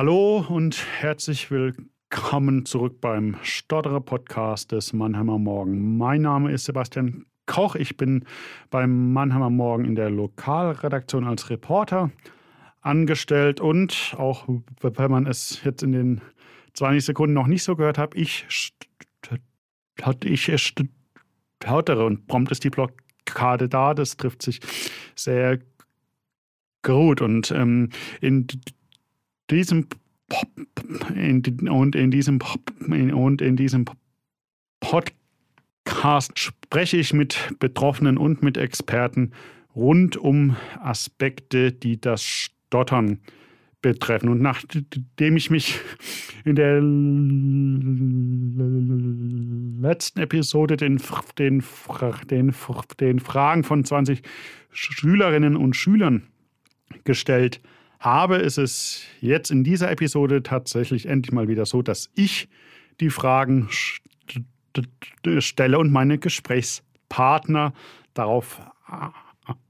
Hallo und herzlich willkommen zurück beim Stotterer Podcast des Mannheimer Morgen. Mein Name ist Sebastian Koch. Ich bin beim Mannheimer Morgen in der Lokalredaktion als Reporter angestellt und auch wenn man es jetzt in den 20 Sekunden noch nicht so gehört hat, ich ich stottere und prompt ist die Blockade da. Das trifft sich sehr gut und ähm, in diesem und in diesem und in diesem Podcast spreche ich mit Betroffenen und mit Experten rund um Aspekte, die das Stottern betreffen. Und nachdem ich mich in der letzten Episode den, den, den, den Fragen von 20 Schülerinnen und Schülern gestellt habe, habe, ist es jetzt in dieser Episode tatsächlich endlich mal wieder so, dass ich die Fragen stelle und meine Gesprächspartner darauf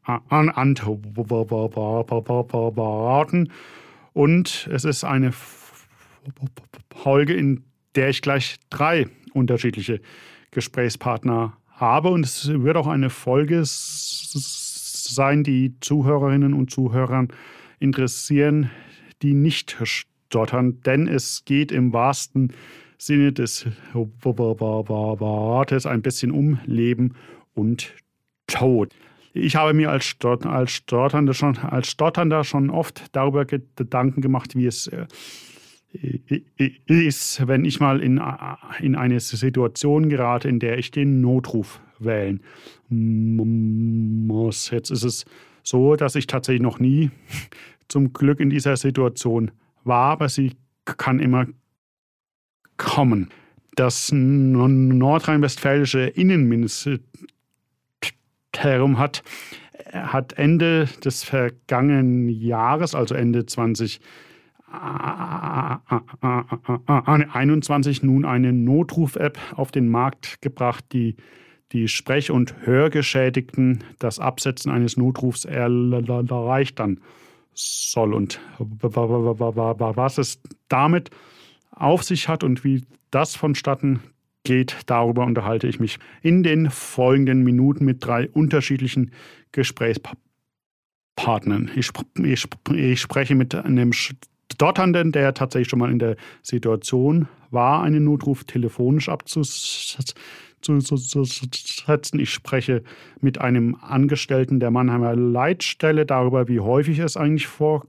antworten. Und es ist eine Folge, in der ich gleich drei unterschiedliche Gesprächspartner habe. Und es wird auch eine Folge sein, die Zuhörerinnen und Zuhörern interessieren, die nicht stottern, denn es geht im wahrsten Sinne des Wortes ein bisschen um Leben und Tod. Ich habe mir als, als, Stotternder, schon, als Stotternder schon oft darüber Gedanken gemacht, wie es äh, ist, wenn ich mal in, in eine Situation gerate, in der ich den Notruf wählen muss. Jetzt ist es so, dass ich tatsächlich noch nie zum Glück in dieser Situation war, aber sie kann immer kommen. Das nordrhein-westfälische Innenministerium hat, hat Ende des vergangenen Jahres, also Ende 2021, nun eine Notruf-App auf den Markt gebracht, die die Sprech- und Hörgeschädigten das Absetzen eines Notrufs erleichtern soll und was es damit auf sich hat und wie das vonstatten geht, darüber unterhalte ich mich in den folgenden Minuten mit drei unterschiedlichen Gesprächspartnern. Ich, ich, ich spreche mit einem Stotternden, der tatsächlich schon mal in der Situation war, einen Notruf telefonisch abzusetzen zu, zu, zu setzen. Ich spreche mit einem Angestellten der Mannheimer Leitstelle darüber, wie häufig es eigentlich vorkommt,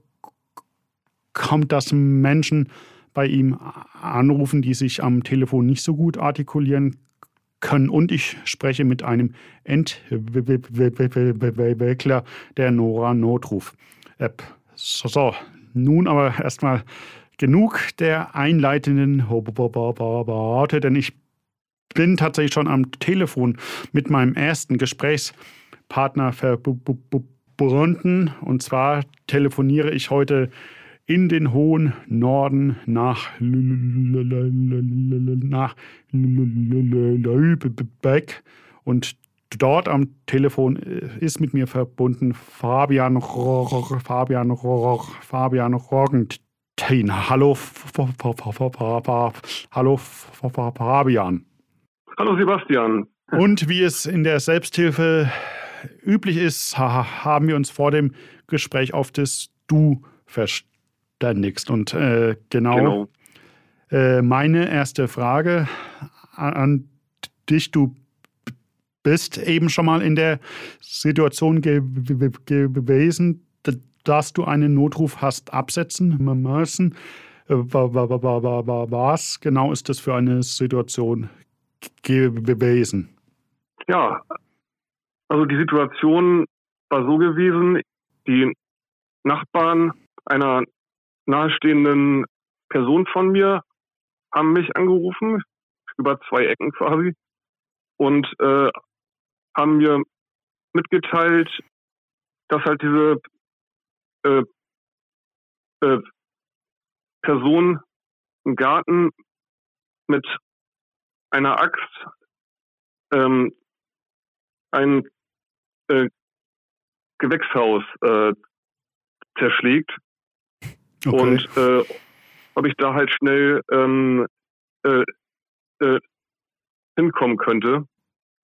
dass Menschen bei ihm anrufen, die sich am Telefon nicht so gut artikulieren können. Und ich spreche mit einem Entwickler der Nora Notruf App. So, so, nun aber erstmal genug der einleitenden Worte, denn ich bin tatsächlich schon am Telefon mit meinem ersten Gesprächspartner verbunden. Und zwar telefoniere ich heute in den hohen Norden nach, Lübeck. Und dort am Telefon ist mit mir verbunden Fabian Rohr, Fabian Rohr, Fabian Roggentin. Hallo Fabian. Hallo Sebastian. Und wie es in der Selbsthilfe üblich ist, haben wir uns vor dem Gespräch auf das Du verständigt. Und äh, genau, genau. Äh, meine erste Frage an dich, du bist eben schon mal in der Situation ge gewesen, dass du einen Notruf hast absetzen müssen. Äh, was genau ist das für eine Situation gewesen? Ja, also die Situation war so gewesen, die Nachbarn einer nahestehenden Person von mir haben mich angerufen, über zwei Ecken quasi, und äh, haben mir mitgeteilt, dass halt diese äh, äh, Person im Garten mit einer Axt ähm, ein äh, Gewächshaus äh, zerschlägt. Okay. Und äh, ob ich da halt schnell ähm, äh, äh, hinkommen könnte.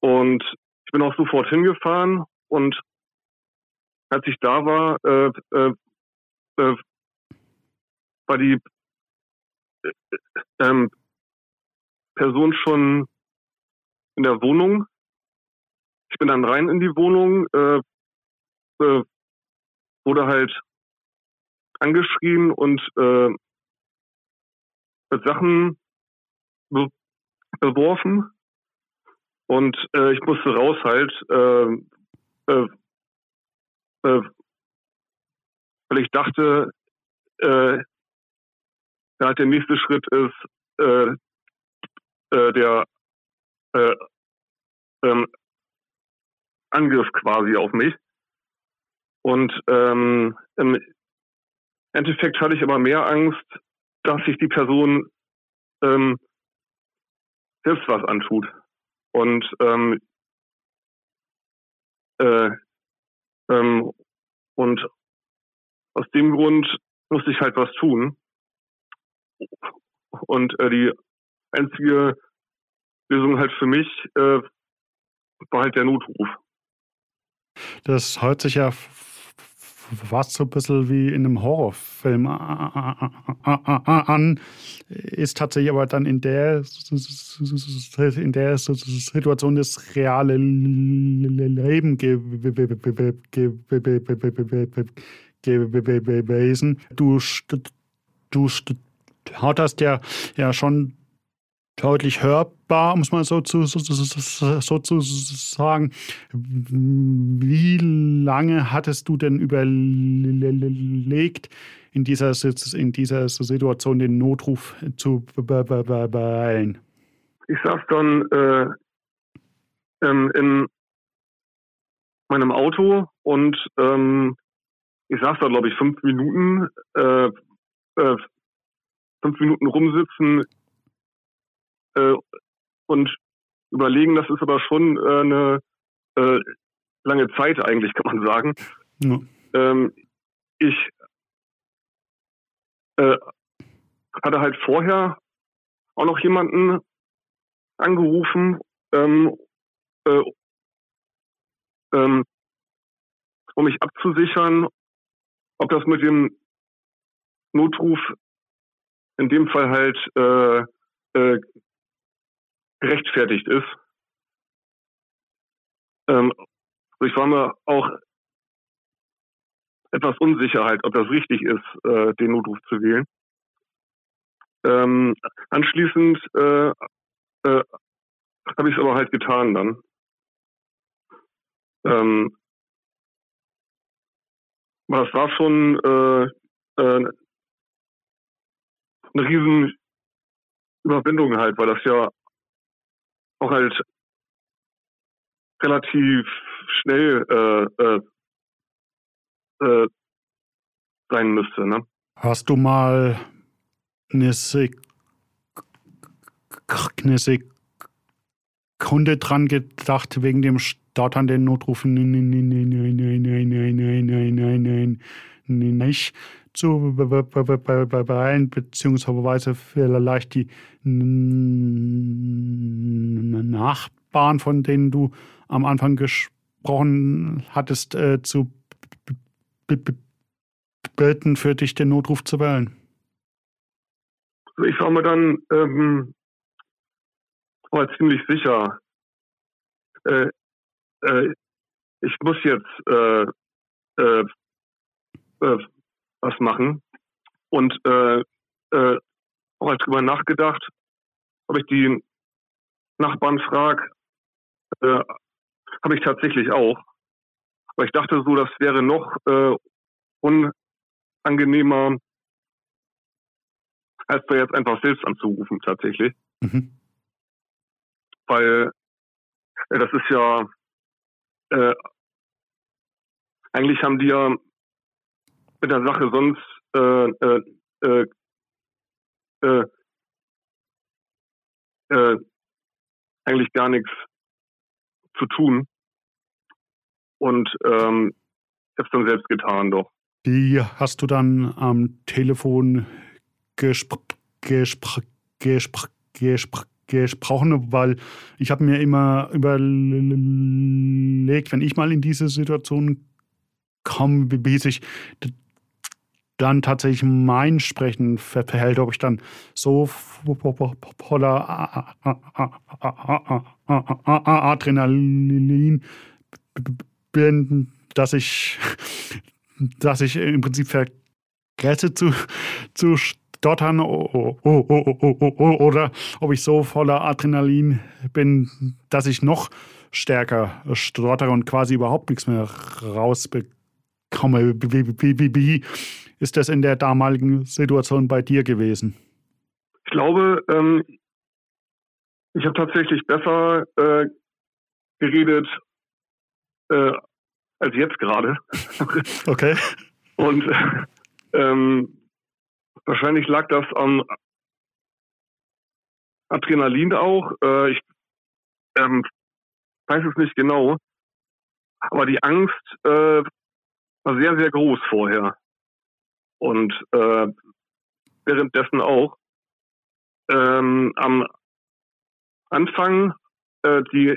Und ich bin auch sofort hingefahren und als ich da war, äh, äh, äh, war die äh, ähm, Person schon in der Wohnung. Ich bin dann rein in die Wohnung, äh, äh, wurde halt angeschrien und äh, mit Sachen be beworfen. Und äh, ich musste raus halt, äh, äh, äh, weil ich dachte, äh, ja, der nächste Schritt ist äh, äh, der äh, ähm, Angriff quasi auf mich. Und ähm, im Endeffekt hatte ich aber mehr Angst, dass sich die Person ähm, selbst was antut. Und ähm, äh, ähm, und aus dem Grund musste ich halt was tun. Und äh, die einzige Lösung halt für mich äh, war halt der Notruf. Das hört sich ja fast so ein bisschen wie in einem Horrorfilm an, ist tatsächlich aber dann in der, in der Situation das reale Leben gewesen. Du, du hast ja, ja schon deutlich hörbar, um es mal so zu, so, so zu sagen. Wie lange hattest du denn überlegt, in dieser, in dieser Situation den Notruf zu beeilen? Ich saß dann äh, ähm, in meinem Auto und ähm, ich saß da, glaube ich, fünf Minuten, äh, äh, fünf Minuten rumsitzen, äh, und überlegen, das ist aber schon äh, eine äh, lange Zeit eigentlich, kann man sagen. Ja. Ähm, ich äh, hatte halt vorher auch noch jemanden angerufen, ähm, äh, ähm, um mich abzusichern, ob das mit dem Notruf in dem Fall halt äh, äh, gerechtfertigt ist. Ähm, ich war mir auch etwas Unsicherheit, ob das richtig ist, äh, den Notruf zu wählen. Ähm, anschließend äh, äh, habe ich es aber halt getan dann. Ähm, aber das war schon äh, äh, eine riesen Überwindung halt, weil das ja auch halt relativ schnell äh, äh, äh, sein müsste. Ne? Hast du mal eine, Sek eine Sekunde dran gedacht, wegen dem Start an den Notrufen? Nein, nein, nein, nein, nein, nein, nein, nein, nein, nein, nein, nicht zu beeilen, beziehungsweise vielleicht die Nachbarn, von denen du am Anfang gesprochen hattest, äh, zu bitten, für dich den Notruf zu wählen? Also ich war mir dann ähm, war ziemlich sicher. Äh, äh, ich muss jetzt äh, äh, äh was machen. Und äh, äh, auch halt drüber nachgedacht, ob ich die Nachbarn frage, äh, habe ich tatsächlich auch. Aber ich dachte so, das wäre noch äh, unangenehmer, als da jetzt einfach selbst anzurufen tatsächlich. Mhm. Weil äh, das ist ja äh, eigentlich haben die ja mit der Sache sonst äh, äh, äh, äh, äh, eigentlich gar nichts zu tun. Und ähm, habe es dann selbst getan, doch. Wie hast du dann am Telefon gespr gespr gespr gespr gesprochen, weil ich habe mir immer überlegt, wenn ich mal in diese Situation komme, wie sich dann tatsächlich mein Sprechen verhält, ob ich dann so voller Adrenalin bin, dass ich, dass ich im Prinzip vergesse zu, zu stottern oder ob ich so voller Adrenalin bin, dass ich noch stärker stottere und quasi überhaupt nichts mehr rausbekomme. Wie, wie, wie, wie ist das in der damaligen Situation bei dir gewesen? Ich glaube, ähm, ich habe tatsächlich besser äh, geredet äh, als jetzt gerade. okay. Und ähm, wahrscheinlich lag das am Adrenalin auch. Äh, ich ähm, weiß es nicht genau. Aber die Angst äh, war sehr, sehr groß vorher. Und äh, währenddessen auch. Ähm, am Anfang äh, die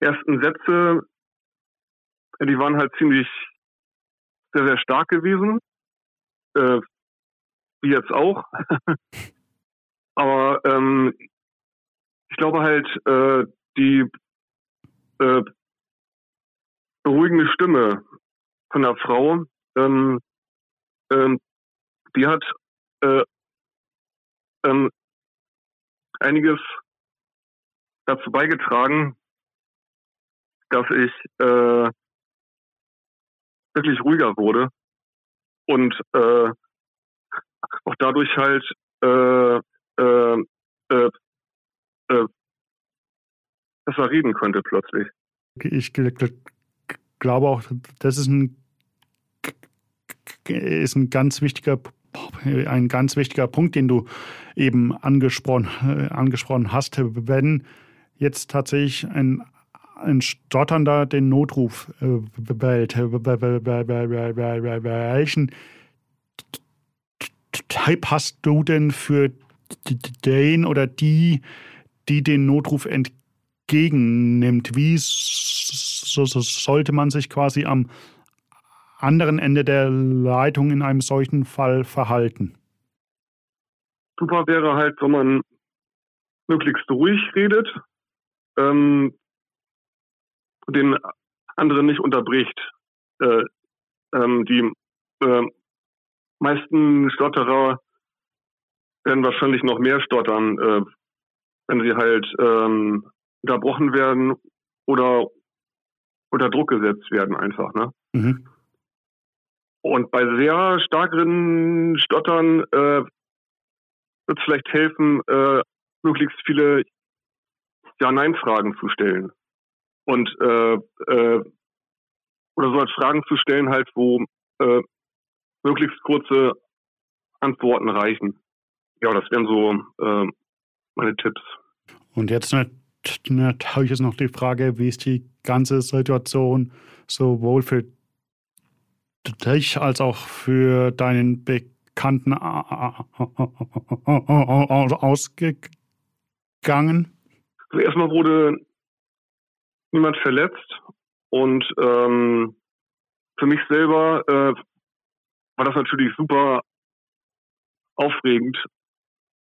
ersten Sätze, die waren halt ziemlich sehr, sehr stark gewesen. Äh, wie jetzt auch. Aber ähm, ich glaube halt, äh, die äh, beruhigende Stimme von der Frau, ähm, ähm, die hat äh, ähm, einiges dazu beigetragen, dass ich äh, wirklich ruhiger wurde und äh, auch dadurch halt äh, äh, äh, äh, besser reden könnte plötzlich. Ich glaube auch, das ist ein, ist ein ganz wichtiger ein ganz wichtiger Punkt, den du eben angesprochen, angesprochen hast, wenn jetzt tatsächlich ein, ein Stotternder den Notruf wählt, welchen Typ hast du denn für den oder die, die den Notruf entgegennimmt? Wie sollte man sich quasi am anderen Ende der Leitung in einem solchen Fall verhalten? Super wäre halt, wenn man möglichst ruhig redet, ähm, den anderen nicht unterbricht. Äh, ähm, die äh, meisten Stotterer werden wahrscheinlich noch mehr stottern, äh, wenn sie halt ähm, unterbrochen werden oder unter Druck gesetzt werden einfach. Ne? Mhm. Und bei sehr starken Stottern äh, wird es vielleicht helfen, äh, möglichst viele Ja-Nein-Fragen zu stellen. Und äh, äh, oder so als Fragen zu stellen, halt, wo äh, möglichst kurze Antworten reichen. Ja, das wären so äh, meine Tipps. Und jetzt natürlich ist noch die Frage, wie ist die ganze Situation sowohl für dich als auch für deinen Bekannten ausgegangen? Also erstmal wurde niemand verletzt und ähm, für mich selber äh, war das natürlich super aufregend.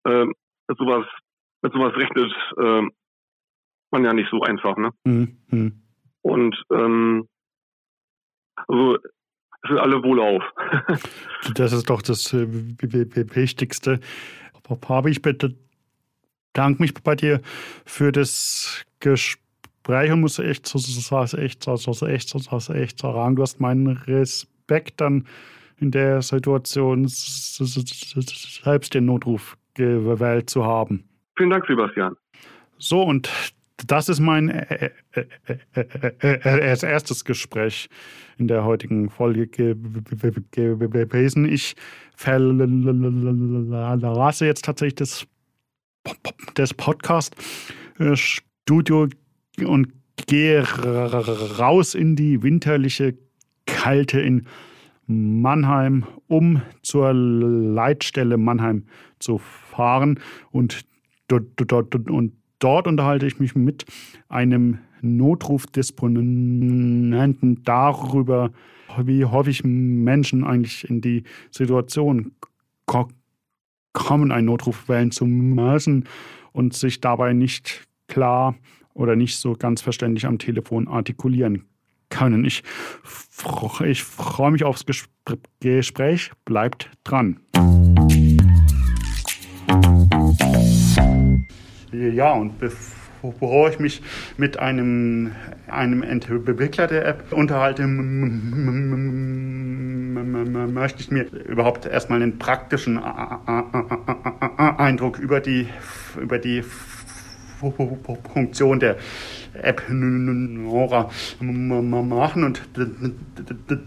Ähm, mit sowas, mit sowas rechnet ähm, man ja nicht so einfach, ne? Mhm. Und ähm, also sind alle wohlauf. das ist doch das äh, Wichtigste. Habe ich bitte danke mich bei dir für das Gespräch und muss echt so echt so echt so echt sagen, du hast meinen Respekt dann in der Situation selbst den Notruf gewählt zu haben. Vielen Dank, Sebastian. So, und das ist mein äh, äh, äh, erstes Gespräch in der heutigen Folge gewesen. Ich verlasse jetzt tatsächlich das, das Podcast-Studio und gehe raus in die winterliche Kälte in Mannheim, um zur Leitstelle Mannheim zu fahren. Und dort, und dort unterhalte ich mich mit einem Notrufdisponenten darüber, wie häufig Menschen eigentlich in die Situation kommen, einen Notruf wählen zu müssen und sich dabei nicht klar oder nicht so ganz verständlich am Telefon artikulieren können. Ich, ich freue mich aufs Gespräch. Bleibt dran. Ja, und bevor ich mich mit einem, einem Entwickler der App unterhalte, möchte ich mir überhaupt erstmal einen praktischen Eindruck über die, über die Funktion der App Nora machen und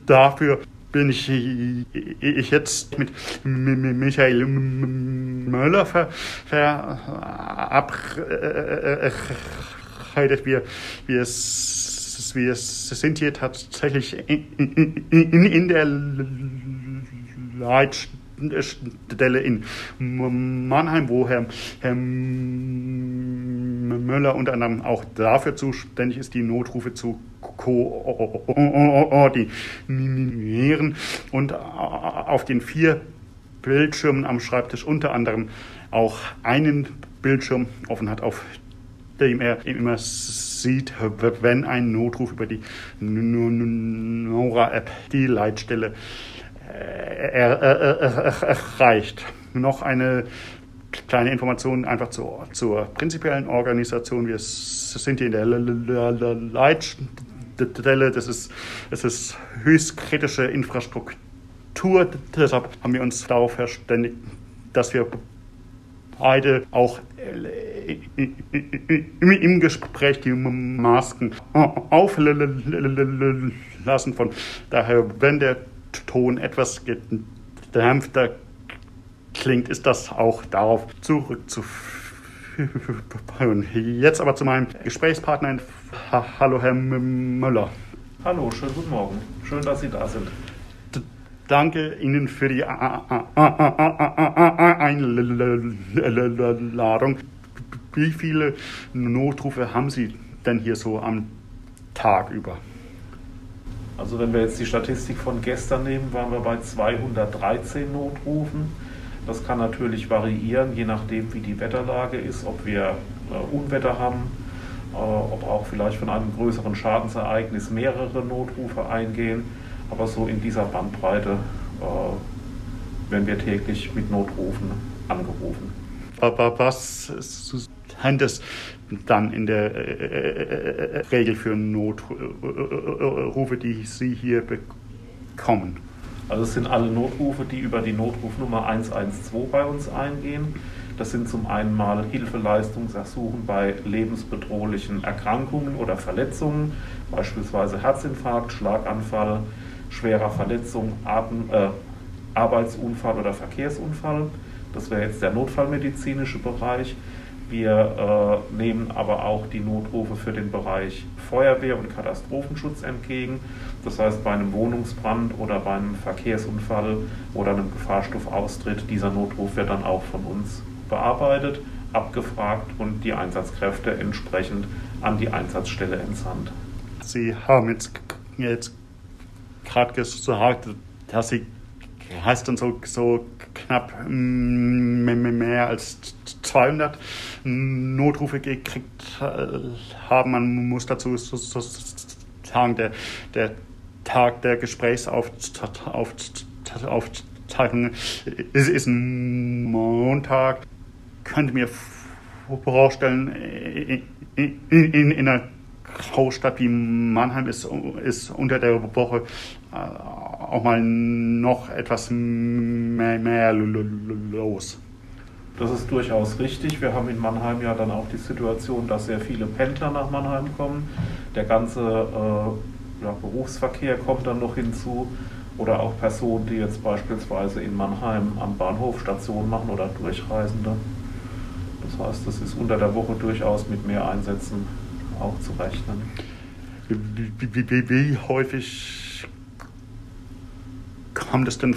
dafür bin ich, ich jetzt mit Michael Möller verabredet. Wir, wir, wir sind hier tatsächlich in, in, in der Leitstelle in Mannheim, wo Herr, Herr Möller unter anderem auch dafür zuständig ist, die Notrufe zu koordinieren und auf den vier Bildschirmen am Schreibtisch unter anderem auch einen Bildschirm offen hat, auf dem er immer sieht, wenn ein Notruf über die Nora-App die Leitstelle erreicht. Noch eine kleine Information einfach zur, zur prinzipiellen Organisation. Wir sind hier in der Leitstelle. Das ist, das ist höchst kritische Infrastruktur. Deshalb haben wir uns darauf verständigt, dass wir beide auch im Gespräch die Masken auflassen. Von daher, wenn der Ton etwas gedämpfter klingt, ist das auch darauf zurückzuführen. Jetzt aber zu meinem Gesprächspartner. Hallo, Herr Müller. Hallo, schönen guten Morgen. Schön, dass Sie da sind. Danke Ihnen für die Einladung. Wie viele Notrufe haben Sie denn hier so am Tag über? Also wenn wir jetzt die Statistik von gestern nehmen, waren wir bei 213 Notrufen. Das kann natürlich variieren, je nachdem, wie die Wetterlage ist, ob wir äh, Unwetter haben, äh, ob auch vielleicht von einem größeren Schadensereignis mehrere Notrufe eingehen. Aber so in dieser Bandbreite äh, werden wir täglich mit Notrufen angerufen. Was sind es dann in der äh, Regel für Notrufe, die Sie hier bekommen? Also es sind alle Notrufe, die über die Notrufnummer 112 bei uns eingehen. Das sind zum einen mal Hilfeleistungsersuchen bei lebensbedrohlichen Erkrankungen oder Verletzungen, beispielsweise Herzinfarkt, Schlaganfall, schwerer Verletzung, Atem, äh, Arbeitsunfall oder Verkehrsunfall. Das wäre jetzt der notfallmedizinische Bereich. Wir äh, nehmen aber auch die Notrufe für den Bereich Feuerwehr und Katastrophenschutz entgegen. Das heißt, bei einem Wohnungsbrand oder bei einem Verkehrsunfall oder einem Gefahrstofaustritt, dieser Notruf wird dann auch von uns bearbeitet, abgefragt und die Einsatzkräfte entsprechend an die Einsatzstelle entsandt. Sie haben jetzt, jetzt gerade gesagt, dass Sie heißt dann so, so knapp mm, mehr als 200 Notrufe gekriegt äh, haben. Man muss dazu sagen, der, der Tag der Gesprächsaufzeichnung ist, ist ein Montag. Könnte mir vorstellen, in, in, in einer Großstadt wie Mannheim ist, ist unter der Woche auch mal noch etwas mehr, mehr los. Das ist durchaus richtig. Wir haben in Mannheim ja dann auch die Situation, dass sehr viele Pendler nach Mannheim kommen. Der ganze äh, ja, Berufsverkehr kommt dann noch hinzu. Oder auch Personen, die jetzt beispielsweise in Mannheim am Bahnhof Station machen oder Durchreisende. Das heißt, das ist unter der Woche durchaus mit mehr Einsätzen auch zu rechnen. Wie, wie, wie, wie häufig kommt es denn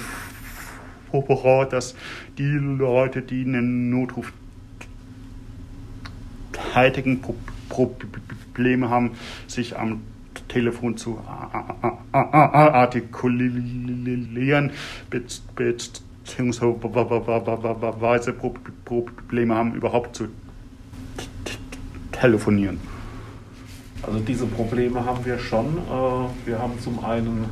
vor, dass die Leute, die einen Notruf tätigen, Probleme haben, sich am Telefon zu artikulieren, beziehungsweise Probleme haben, überhaupt zu telefonieren. Also diese Probleme haben wir schon. Äh, wir haben zum einen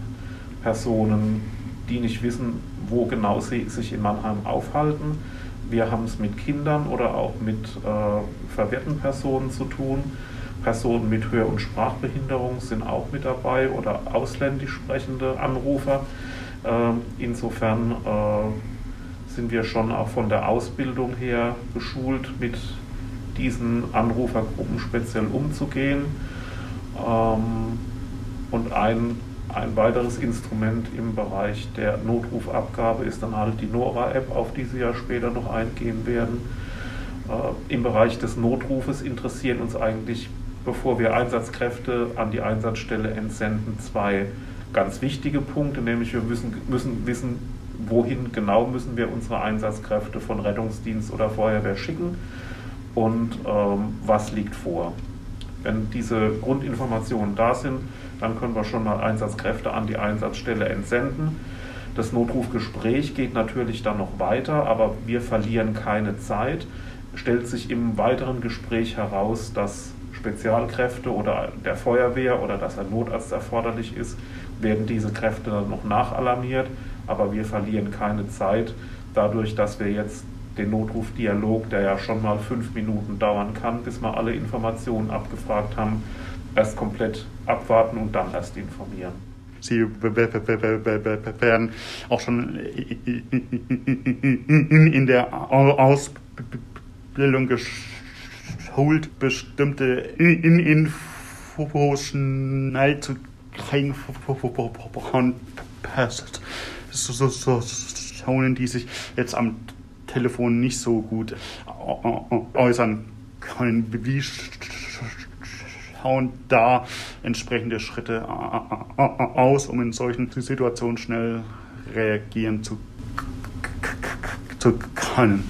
Personen, die nicht wissen, wo genau sie sich in Mannheim aufhalten. Wir haben es mit Kindern oder auch mit äh, verwirrten Personen zu tun. Personen mit Hör- und Sprachbehinderung sind auch mit dabei oder ausländisch sprechende Anrufer. Äh, insofern äh, sind wir schon auch von der Ausbildung her geschult, mit diesen Anrufergruppen speziell umzugehen. Ähm, und ein, ein weiteres Instrument im Bereich der Notrufabgabe ist dann halt die Nora-App, auf die Sie ja später noch eingehen werden. Äh, Im Bereich des Notrufes interessieren uns eigentlich, bevor wir Einsatzkräfte an die Einsatzstelle entsenden, zwei ganz wichtige Punkte, nämlich wir müssen, müssen wissen, wohin genau müssen wir unsere Einsatzkräfte von Rettungsdienst oder Feuerwehr schicken und ähm, was liegt vor. Wenn diese Grundinformationen da sind, dann können wir schon mal Einsatzkräfte an die Einsatzstelle entsenden. Das Notrufgespräch geht natürlich dann noch weiter, aber wir verlieren keine Zeit. Stellt sich im weiteren Gespräch heraus, dass Spezialkräfte oder der Feuerwehr oder dass ein Notarzt erforderlich ist, werden diese Kräfte dann noch nachalarmiert, aber wir verlieren keine Zeit dadurch, dass wir jetzt den Notrufdialog, der ja schon mal fünf Minuten dauern kann, bis wir alle Informationen abgefragt haben, erst komplett abwarten und dann erst informieren. Sie werden auch schon in der Ausbildung geschult, bestimmte Infos schnell zu kriegen von Personen, die sich jetzt am Telefon nicht so gut äußern können. Wie schauen da entsprechende Schritte aus, um in solchen Situationen schnell reagieren zu, zu können?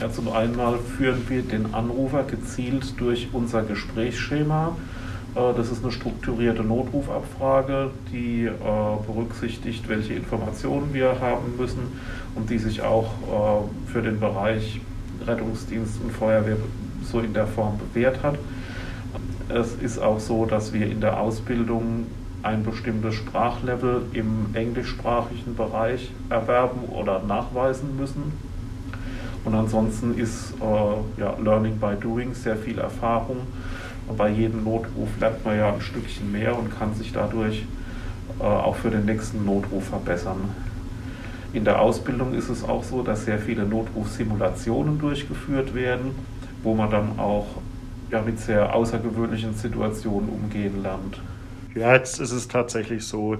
Ja, zum einen führen wir den Anrufer gezielt durch unser Gesprächsschema. Äh, das ist eine strukturierte Notrufabfrage, die äh, berücksichtigt, welche Informationen wir haben müssen und die sich auch äh, für den Bereich Rettungsdienst und Feuerwehr so in der Form bewährt hat. Es ist auch so, dass wir in der Ausbildung ein bestimmtes Sprachlevel im englischsprachigen Bereich erwerben oder nachweisen müssen. Und ansonsten ist äh, ja, Learning by Doing sehr viel Erfahrung. Und bei jedem Notruf lernt man ja ein Stückchen mehr und kann sich dadurch äh, auch für den nächsten Notruf verbessern. In der Ausbildung ist es auch so, dass sehr viele Notrufsimulationen durchgeführt werden, wo man dann auch ja, mit sehr außergewöhnlichen Situationen umgehen lernt. Ja, jetzt ist es tatsächlich so,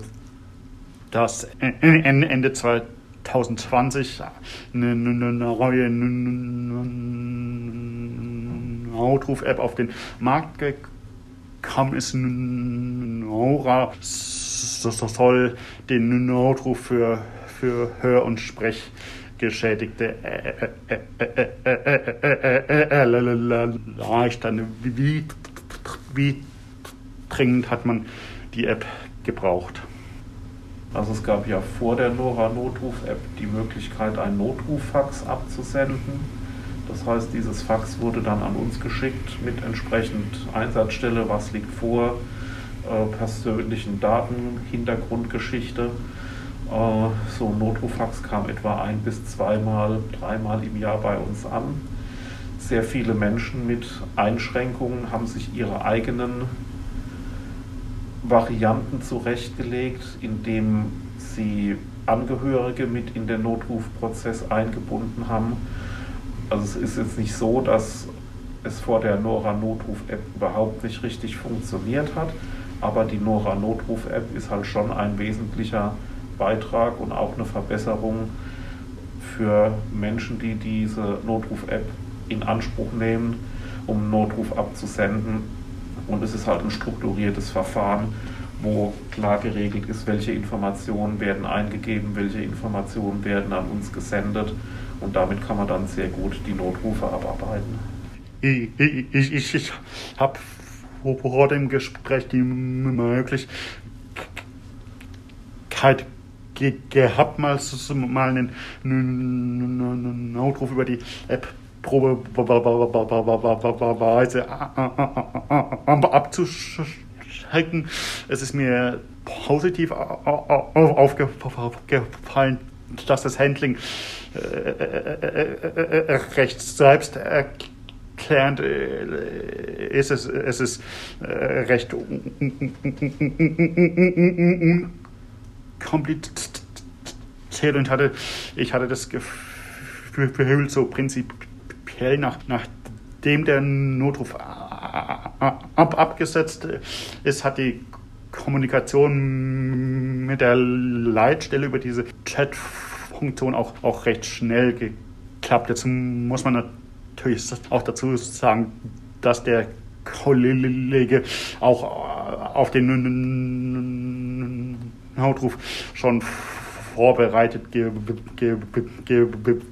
dass Ende 2020 eine, neue Notruf-App auf den Markt gekommen ist. Nora soll den Notruf für für Hör- und Sprechgeschädigte erleichtern. Wie, wie dringend hat man die App gebraucht? Also es gab ja vor der Nora Notruf-App die Möglichkeit, ein Notruffax abzusenden. Das heißt, dieses Fax wurde dann an uns geschickt mit entsprechend Einsatzstelle, was liegt vor, äh, persönlichen Daten, Hintergrundgeschichte. Äh, so ein Notruffax kam etwa ein bis zweimal, dreimal im Jahr bei uns an. Sehr viele Menschen mit Einschränkungen haben sich ihre eigenen Varianten zurechtgelegt, indem sie Angehörige mit in den Notrufprozess eingebunden haben. Also es ist jetzt nicht so, dass es vor der Nora Notruf-App überhaupt nicht richtig funktioniert hat, aber die Nora Notruf-App ist halt schon ein wesentlicher Beitrag und auch eine Verbesserung für Menschen, die diese Notruf-App in Anspruch nehmen, um einen Notruf abzusenden. Und es ist halt ein strukturiertes Verfahren, wo klar geregelt ist, welche Informationen werden eingegeben, welche Informationen werden an uns gesendet und damit kann man dann sehr gut die Notrufe abarbeiten. Ich, ich, ich, ich habe vor dem Gespräch die Möglichkeit gehabt, mal, mal einen Notruf über die App probeweise abzuschalten. Es ist mir positiv aufgefallen, dass das Handling recht selbst erklärend ist. Es ist recht unkompliziert und hatte, ich hatte das Gefühl, so prinzipiell nach, nachdem der Notruf ab, abgesetzt ist, hat die Kommunikation mit der Leitstelle über diese Chat-Funktion auch, auch recht schnell geklappt. Jetzt muss man natürlich auch dazu sagen, dass der Kollege auch auf den Notruf schon vorbereitet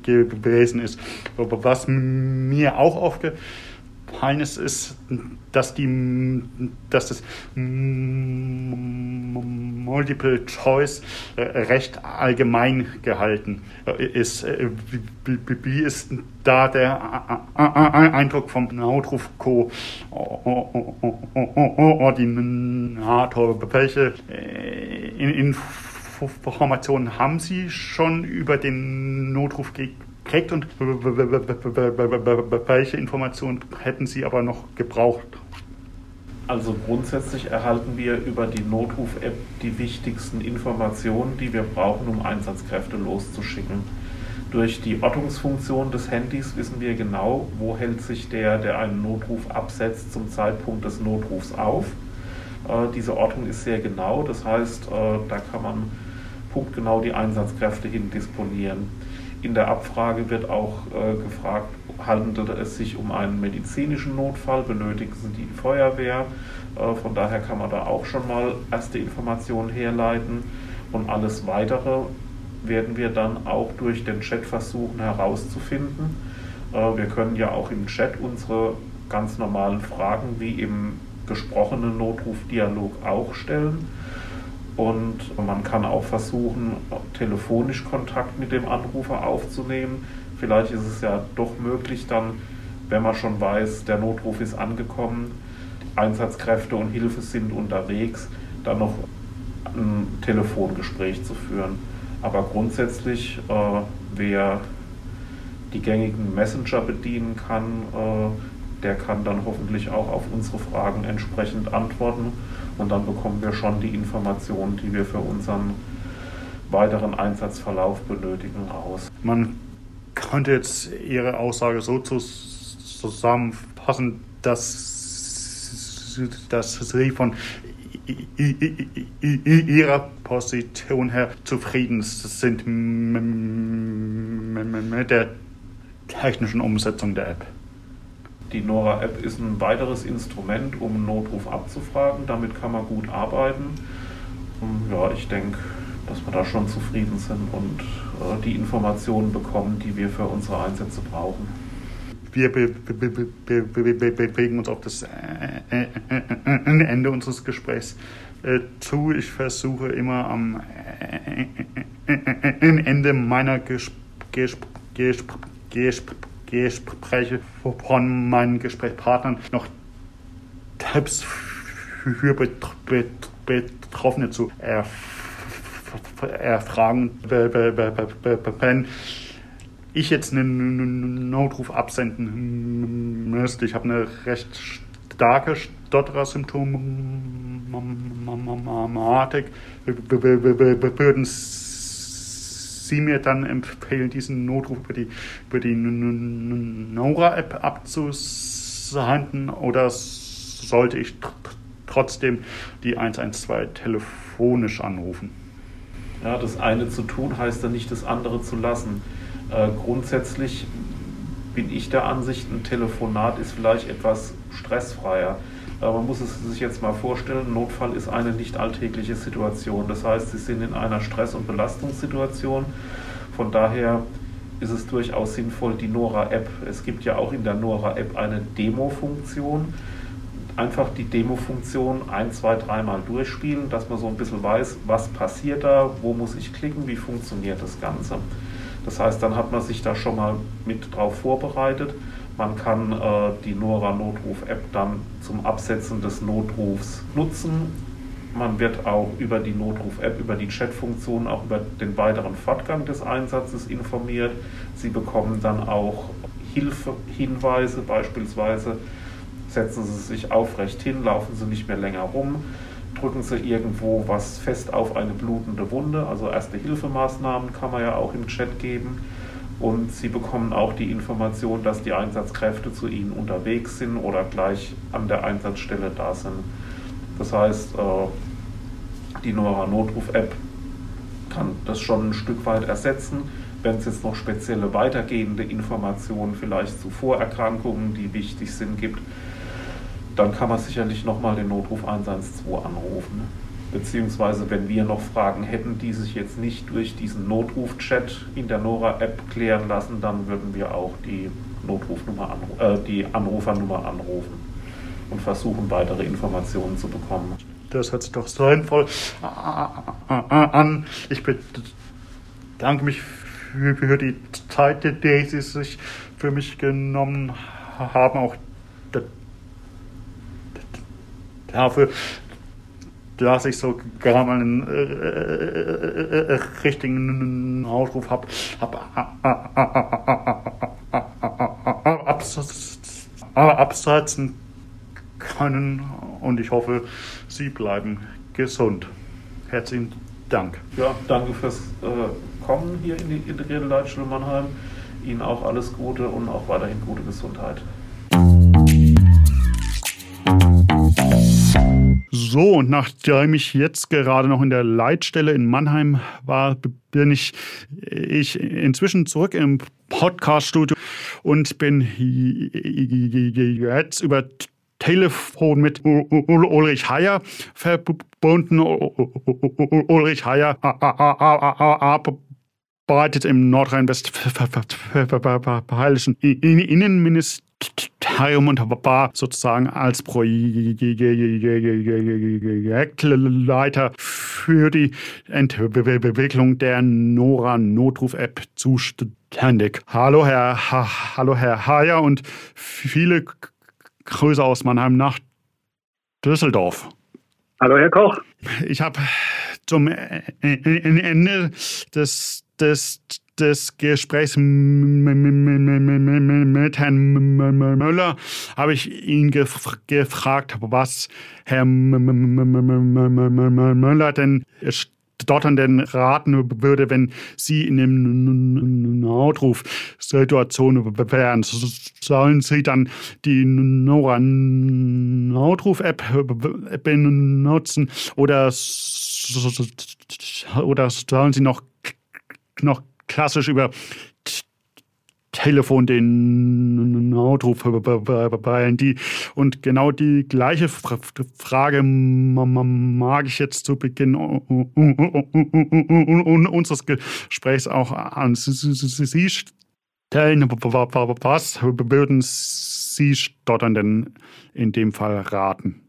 gewesen ist. Was mir auch aufgefallen eines ist, dass, die, dass das Multiple Choice äh, recht allgemein gehalten äh, ist. Äh, wie ist da der Eindruck vom Notruf Koordinator? Welche Informationen haben Sie schon über den Notruf gegeben? Kriegt und welche Informationen hätten Sie aber noch gebraucht? Also grundsätzlich erhalten wir über die Notruf-App die wichtigsten Informationen, die wir brauchen, um Einsatzkräfte loszuschicken. Durch die Ortungsfunktion des Handys wissen wir genau, wo hält sich der, der einen Notruf absetzt, zum Zeitpunkt des Notrufs auf. Äh, diese Ortung ist sehr genau, das heißt, äh, da kann man punktgenau die Einsatzkräfte hin disponieren. In der Abfrage wird auch äh, gefragt, handelt es sich um einen medizinischen Notfall, benötigen Sie die Feuerwehr? Äh, von daher kann man da auch schon mal erste Informationen herleiten und alles weitere werden wir dann auch durch den Chat versuchen herauszufinden. Äh, wir können ja auch im Chat unsere ganz normalen Fragen wie im gesprochenen Notrufdialog auch stellen und man kann auch versuchen, telefonisch Kontakt mit dem Anrufer aufzunehmen. Vielleicht ist es ja doch möglich, dann, wenn man schon weiß, der Notruf ist angekommen, Einsatzkräfte und Hilfe sind unterwegs, dann noch ein Telefongespräch zu führen. Aber grundsätzlich, äh, wer die gängigen Messenger bedienen kann, äh, der kann dann hoffentlich auch auf unsere Fragen entsprechend antworten und dann bekommen wir schon die Informationen, die wir für unseren weiteren Einsatzverlauf benötigen, raus. Man könnte jetzt Ihre Aussage so zusammenfassen, dass, dass Sie von Ihrer Position her zufrieden sind mit der technischen Umsetzung der App. Die Nora-App ist ein weiteres Instrument, um einen Notruf abzufragen. Damit kann man gut arbeiten. Und ja, ich denke, dass wir da schon zufrieden sind und äh, die Informationen bekommen, die wir für unsere Einsätze brauchen. Wir be be be bewegen uns auf das äh, äh, äh, Ende unseres Gesprächs zu. Ich versuche immer am Ende meiner Gespräche Gespräche von meinen Gesprächspartnern noch Tipps für Betroffene zu erfragen. Wenn ich jetzt einen Notruf absenden müsste, ich habe eine recht starke Stotterer-Symptomatik, würden Sie mir dann empfehlen, diesen Notruf über die, über die Nora-App abzusenden oder sollte ich trotzdem die 112 telefonisch anrufen? Ja, das eine zu tun heißt ja nicht, das andere zu lassen. Äh, grundsätzlich bin ich der Ansicht, ein Telefonat ist vielleicht etwas stressfreier. Aber man muss es sich jetzt mal vorstellen, Notfall ist eine nicht alltägliche Situation. Das heißt, Sie sind in einer Stress- und Belastungssituation. Von daher ist es durchaus sinnvoll, die Nora-App, es gibt ja auch in der Nora-App eine Demo-Funktion, einfach die Demo-Funktion ein, zwei, dreimal durchspielen, dass man so ein bisschen weiß, was passiert da, wo muss ich klicken, wie funktioniert das Ganze. Das heißt, dann hat man sich da schon mal mit drauf vorbereitet. Man kann äh, die Nora Notruf-App dann zum Absetzen des Notrufs nutzen. Man wird auch über die Notruf-App, über die Chat-Funktion, auch über den weiteren Fortgang des Einsatzes informiert. Sie bekommen dann auch Hilfehinweise, beispielsweise setzen Sie sich aufrecht hin, laufen Sie nicht mehr länger rum, drücken Sie irgendwo was fest auf eine blutende Wunde. Also erste Hilfemaßnahmen kann man ja auch im Chat geben. Und Sie bekommen auch die Information, dass die Einsatzkräfte zu Ihnen unterwegs sind oder gleich an der Einsatzstelle da sind. Das heißt, äh, die Nora Notruf-App kann das schon ein Stück weit ersetzen. Wenn es jetzt noch spezielle weitergehende Informationen vielleicht zu Vorerkrankungen, die wichtig sind, gibt, dann kann man sicherlich nochmal den Notruf 112 anrufen. Beziehungsweise, wenn wir noch Fragen hätten, die sich jetzt nicht durch diesen Notruf-Chat in der Nora-App klären lassen, dann würden wir auch die Notrufnummer anru äh, die Anrufernummer anrufen und versuchen, weitere Informationen zu bekommen. Das hört sich doch sinnvoll an. Ich bedanke mich für die Zeit, die Sie sich für mich genommen haben, auch dafür, dass ich so gar mal einen äh, äh, äh, richtigen Ausruf habe, hab absetzen können und ich hoffe, Sie bleiben gesund. Herzlichen Dank. Ja, danke fürs äh, Kommen hier in die integrierte Leitstelle Mannheim. Ihnen auch alles Gute und auch weiterhin gute Gesundheit. So, und nachdem ich jetzt gerade noch in der Leitstelle in Mannheim war, bin ich, ich inzwischen zurück im Podcaststudio und bin jetzt über Telefon mit Ulrich Heyer verbunden. Ulrich Heyer arbeitet im nordrhein-westfälischen Innenministerium Ministerium und war sozusagen als Projektleiter für die Entwicklung der Nora Notruf-App zuständig. Hallo Herr, ha, hallo Herr Hayer und viele Grüße aus Mannheim nach Düsseldorf. Hallo Herr Koch. Ich habe zum Ende des, des des Gesprächs mit Herrn Müller habe ich ihn gefragt, was Herr Müller denn Stottern denn raten würde, wenn Sie in einem Notrufsituation wären. Sollen Sie dann die Nora Notruf-App benutzen oder, oder sollen Sie noch, noch klassisch über Telefon den Notruf verweilen. Die, und genau die gleiche Frage mag ich jetzt zu Beginn unseres Gesprächs auch an Sie stellen. Was würden Sie stottern denn in dem Fall raten?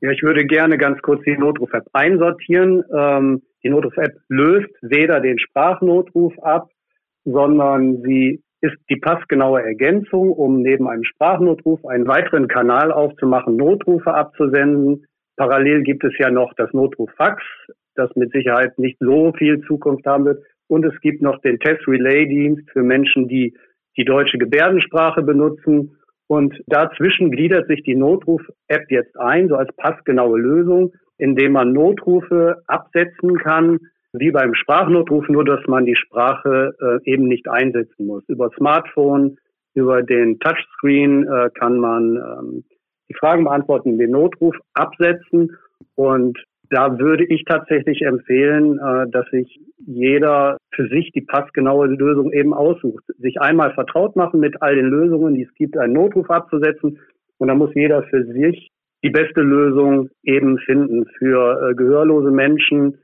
Ja, ich würde gerne ganz kurz die Notruf-App einsortieren. Ähm, die Notruf-App löst weder den Sprachnotruf ab, sondern sie ist die passgenaue Ergänzung, um neben einem Sprachnotruf einen weiteren Kanal aufzumachen, Notrufe abzusenden. Parallel gibt es ja noch das Notruffax, das mit Sicherheit nicht so viel Zukunft haben wird. Und es gibt noch den Test-Relay-Dienst für Menschen, die die deutsche Gebärdensprache benutzen. Und dazwischen gliedert sich die Notruf-App jetzt ein, so als passgenaue Lösung indem man Notrufe absetzen kann, wie beim Sprachnotruf, nur dass man die Sprache äh, eben nicht einsetzen muss. Über Smartphone, über den Touchscreen äh, kann man ähm, die Fragen beantworten, den Notruf absetzen. Und da würde ich tatsächlich empfehlen, äh, dass sich jeder für sich die passgenaue Lösung eben aussucht. Sich einmal vertraut machen mit all den Lösungen, die es gibt, einen Notruf abzusetzen Und da muss jeder für sich die beste Lösung eben finden für äh, gehörlose Menschen,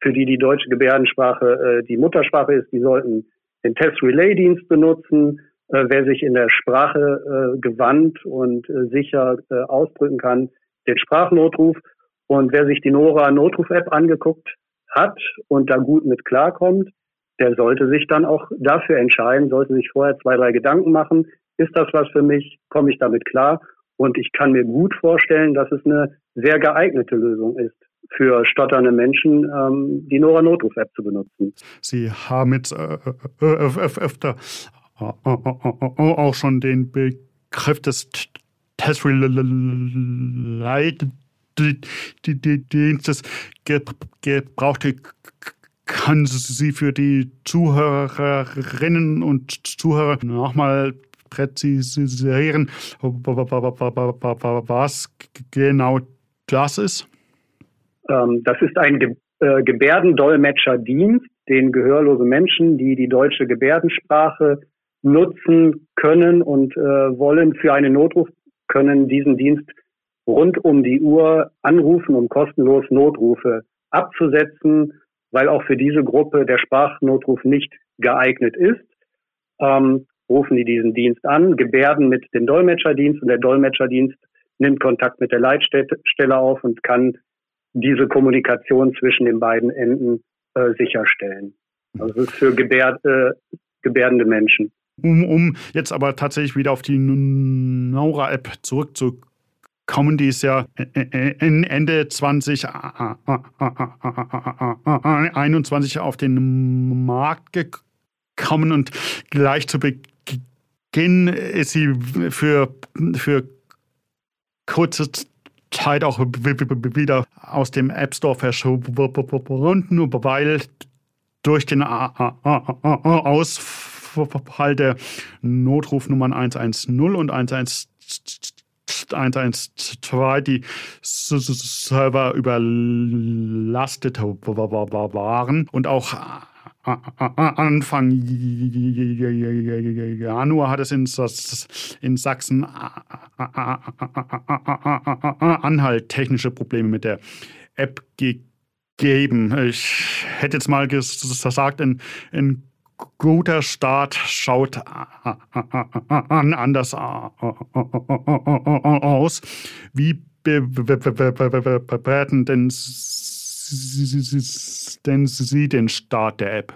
für die die deutsche Gebärdensprache äh, die Muttersprache ist. Die sollten den Test Relay Dienst benutzen. Äh, wer sich in der Sprache äh, gewandt und äh, sicher äh, ausdrücken kann, den Sprachnotruf. Und wer sich die Nora Notruf App angeguckt hat und da gut mit klarkommt, der sollte sich dann auch dafür entscheiden, sollte sich vorher zwei, drei Gedanken machen. Ist das was für mich? Komme ich damit klar? Und ich kann mir gut vorstellen, dass es eine sehr geeignete Lösung ist für stotternde Menschen, ähm, die Nora Notruf App zu benutzen. Sie haben jetzt äh, öfter auch schon den Begriff des Test Dienstes gebraucht. Kann Sie für die Zuhörerinnen und Zuhörer nochmal präzisieren, was genau das ist? Ähm, das ist ein Ge äh, Gebärdendolmetscherdienst, den gehörlose Menschen, die die deutsche Gebärdensprache nutzen können und äh, wollen für einen Notruf, können diesen Dienst rund um die Uhr anrufen, um kostenlos Notrufe abzusetzen, weil auch für diese Gruppe der Sprachnotruf nicht geeignet ist. Ähm, rufen die diesen Dienst an, gebärden mit dem Dolmetscherdienst und der Dolmetscherdienst nimmt Kontakt mit der Leitstelle auf und kann diese Kommunikation zwischen den beiden Enden äh, sicherstellen. Also es ist für gebärd, äh, gebärdende Menschen. Um, um jetzt aber tatsächlich wieder auf die Nora-App zurückzukommen, die ist ja Ende 2021 auf den Markt gekommen und gleich zu Beginn ist sie für, für kurze Zeit auch wieder aus dem App Store verschwunden, weil durch den Ausfall der Notrufnummern 110 und 112 die Server überlastet waren und auch Anfang Januar hat es in, in Sachsen Anhalt technische Probleme mit der App gegeben. Ich hätte jetzt mal gesagt, ein, ein guter Start schaut anders aus. Wie bewerten denn denn Sie den Start der App?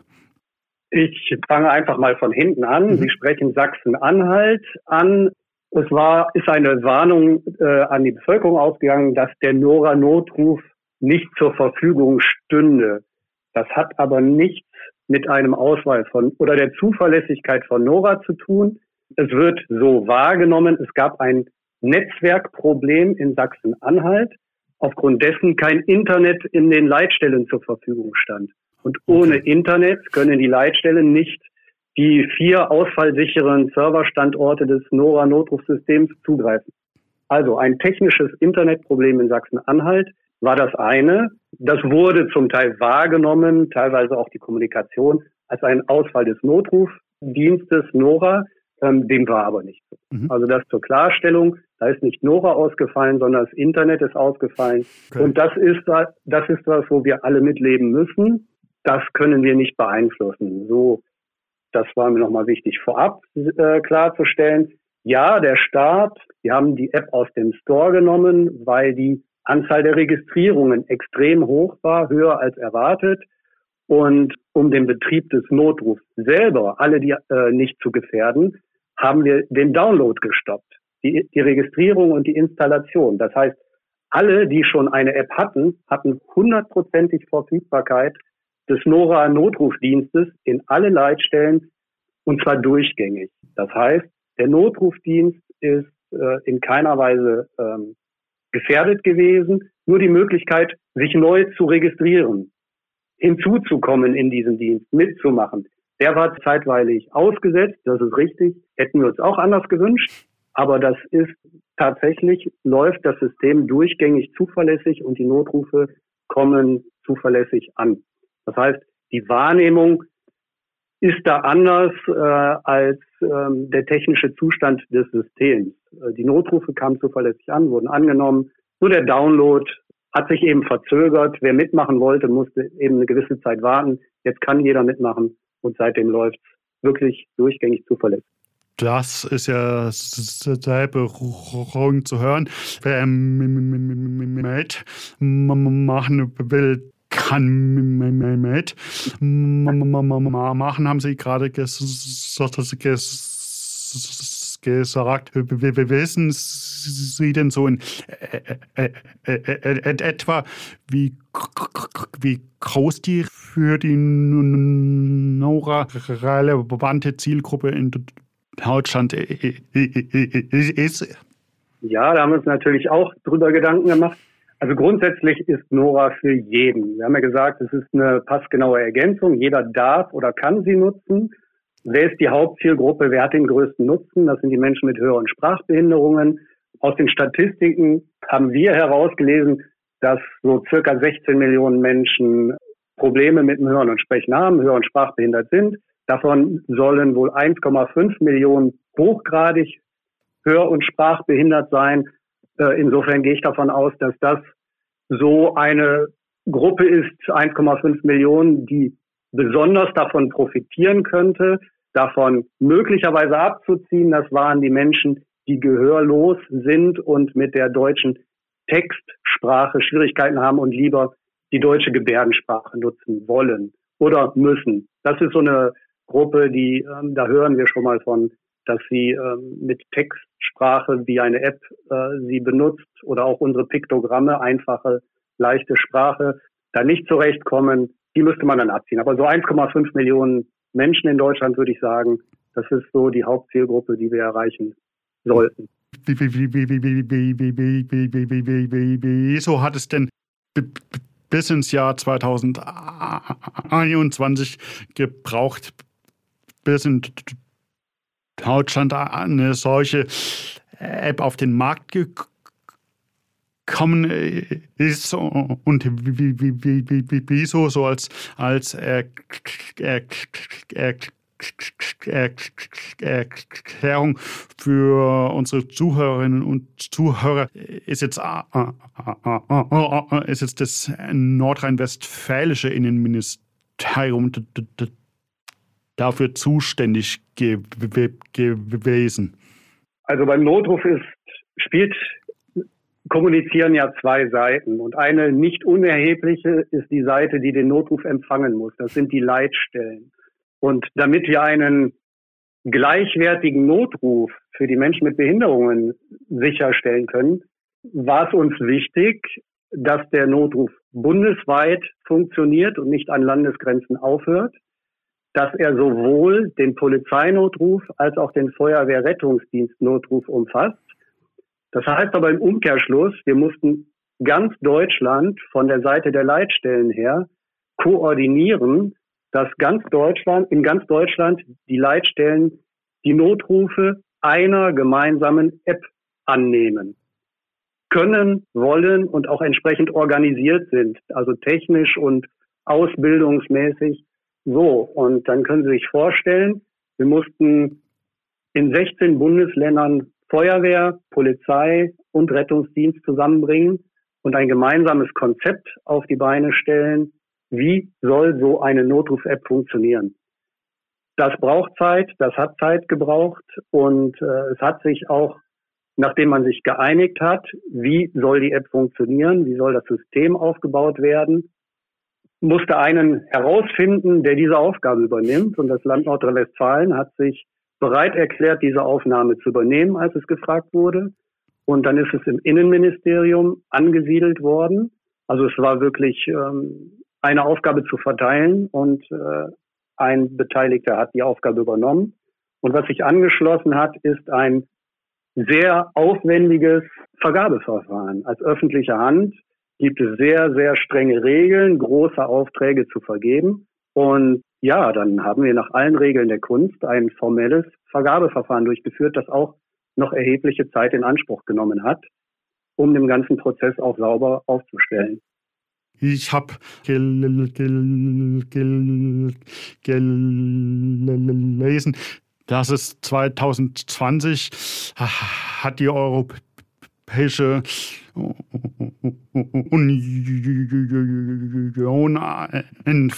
Ich fange einfach mal von hinten an. Mhm. Sie sprechen Sachsen-Anhalt an. Es war, ist eine Warnung äh, an die Bevölkerung ausgegangen, dass der Nora-Notruf nicht zur Verfügung stünde. Das hat aber nichts mit einem Auswahl von oder der Zuverlässigkeit von Nora zu tun. Es wird so wahrgenommen, es gab ein Netzwerkproblem in Sachsen-Anhalt aufgrund dessen kein Internet in den Leitstellen zur Verfügung stand. Und ohne okay. Internet können die Leitstellen nicht die vier ausfallsicheren Serverstandorte des NORA Notrufsystems zugreifen. Also ein technisches Internetproblem in Sachsen-Anhalt war das eine. Das wurde zum Teil wahrgenommen, teilweise auch die Kommunikation, als ein Ausfall des Notrufdienstes NORA. Ähm, dem war aber nicht so. Mhm. Also das zur Klarstellung. Da ist nicht Nora ausgefallen, sondern das Internet ist ausgefallen. Okay. Und das ist, das ist was, wo wir alle mitleben müssen. Das können wir nicht beeinflussen. So, das war mir nochmal wichtig vorab äh, klarzustellen. Ja, der Staat, wir haben die App aus dem Store genommen, weil die Anzahl der Registrierungen extrem hoch war, höher als erwartet. Und um den Betrieb des Notrufs selber, alle die äh, nicht zu gefährden, haben wir den Download gestoppt die, die Registrierung und die Installation. Das heißt, alle, die schon eine App hatten, hatten hundertprozentig Verfügbarkeit des NORA Notrufdienstes in alle Leitstellen und zwar durchgängig. Das heißt, der Notrufdienst ist äh, in keiner Weise ähm, gefährdet gewesen. Nur die Möglichkeit, sich neu zu registrieren, hinzuzukommen in diesen Dienst, mitzumachen, der war zeitweilig ausgesetzt. Das ist richtig. Hätten wir uns auch anders gewünscht. Aber das ist tatsächlich, läuft das System durchgängig zuverlässig und die Notrufe kommen zuverlässig an. Das heißt, die Wahrnehmung ist da anders äh, als ähm, der technische Zustand des Systems. Äh, die Notrufe kamen zuverlässig an, wurden angenommen. Nur der Download hat sich eben verzögert. Wer mitmachen wollte, musste eben eine gewisse Zeit warten. Jetzt kann jeder mitmachen und seitdem läuft wirklich durchgängig zuverlässig. Das ist ja sehr beruhigend zu hören. Wer mit machen will, kann mit machen, haben Sie gerade gesagt. Wissen Sie denn so in etwa, wie groß die für die relevante Zielgruppe in Deutschland ist? Ja, da haben wir uns natürlich auch drüber Gedanken gemacht. Also grundsätzlich ist Nora für jeden. Wir haben ja gesagt, es ist eine passgenaue Ergänzung. Jeder darf oder kann sie nutzen. Wer ist die Hauptzielgruppe? Wer hat den größten Nutzen? Das sind die Menschen mit höheren Sprachbehinderungen. Aus den Statistiken haben wir herausgelesen, dass so circa 16 Millionen Menschen Probleme mit dem Hören und Sprechen haben, hören sprachbehindert sind. Davon sollen wohl 1,5 Millionen hochgradig hör- und sprachbehindert sein. Äh, insofern gehe ich davon aus, dass das so eine Gruppe ist, 1,5 Millionen, die besonders davon profitieren könnte, davon möglicherweise abzuziehen. Das waren die Menschen, die gehörlos sind und mit der deutschen Textsprache Schwierigkeiten haben und lieber die deutsche Gebärdensprache nutzen wollen oder müssen. Das ist so eine Gruppe, die, ähm, da hören wir schon mal von, dass sie ähm, mit Textsprache wie eine App äh, sie benutzt oder auch unsere Piktogramme, einfache, leichte Sprache, da nicht zurechtkommen, die müsste man dann abziehen. Aber so 1,5 Millionen Menschen in Deutschland würde ich sagen, das ist so die Hauptzielgruppe, die wir erreichen sollten. Wieso hat es denn bis ins Jahr 2021 gebraucht, bis in Deutschland eine solche App auf den Markt gekommen ist und wieso so als, als Erklärung für unsere Zuhörerinnen und Zuhörer ist jetzt, ist jetzt das nordrhein-westfälische Innenministerium dafür zuständig ge gewesen? Also beim Notruf ist, spielt kommunizieren ja zwei Seiten. Und eine nicht unerhebliche ist die Seite, die den Notruf empfangen muss. Das sind die Leitstellen. Und damit wir einen gleichwertigen Notruf für die Menschen mit Behinderungen sicherstellen können, war es uns wichtig, dass der Notruf bundesweit funktioniert und nicht an Landesgrenzen aufhört dass er sowohl den Polizeinotruf als auch den Feuerwehrrettungsdienstnotruf umfasst. Das heißt aber im Umkehrschluss, wir mussten ganz Deutschland von der Seite der Leitstellen her koordinieren, dass ganz Deutschland, in ganz Deutschland die Leitstellen die Notrufe einer gemeinsamen App annehmen, können, wollen und auch entsprechend organisiert sind, also technisch und ausbildungsmäßig so, und dann können Sie sich vorstellen, wir mussten in 16 Bundesländern Feuerwehr, Polizei und Rettungsdienst zusammenbringen und ein gemeinsames Konzept auf die Beine stellen. Wie soll so eine Notruf-App funktionieren? Das braucht Zeit, das hat Zeit gebraucht und äh, es hat sich auch, nachdem man sich geeinigt hat, wie soll die App funktionieren, wie soll das System aufgebaut werden, musste einen herausfinden, der diese Aufgabe übernimmt. Und das Land Nordrhein-Westfalen hat sich bereit erklärt, diese Aufnahme zu übernehmen, als es gefragt wurde. Und dann ist es im Innenministerium angesiedelt worden. Also es war wirklich ähm, eine Aufgabe zu verteilen und äh, ein Beteiligter hat die Aufgabe übernommen. Und was sich angeschlossen hat, ist ein sehr aufwendiges Vergabeverfahren als öffentliche Hand gibt es sehr, sehr strenge Regeln, große Aufträge zu vergeben. Und ja, dann haben wir nach allen Regeln der Kunst ein formelles Vergabeverfahren durchgeführt, das auch noch erhebliche Zeit in Anspruch genommen hat, um den ganzen Prozess auch sauber aufzustellen. Ich gel gelesen, dass es 2020 hat die Europäische Union einen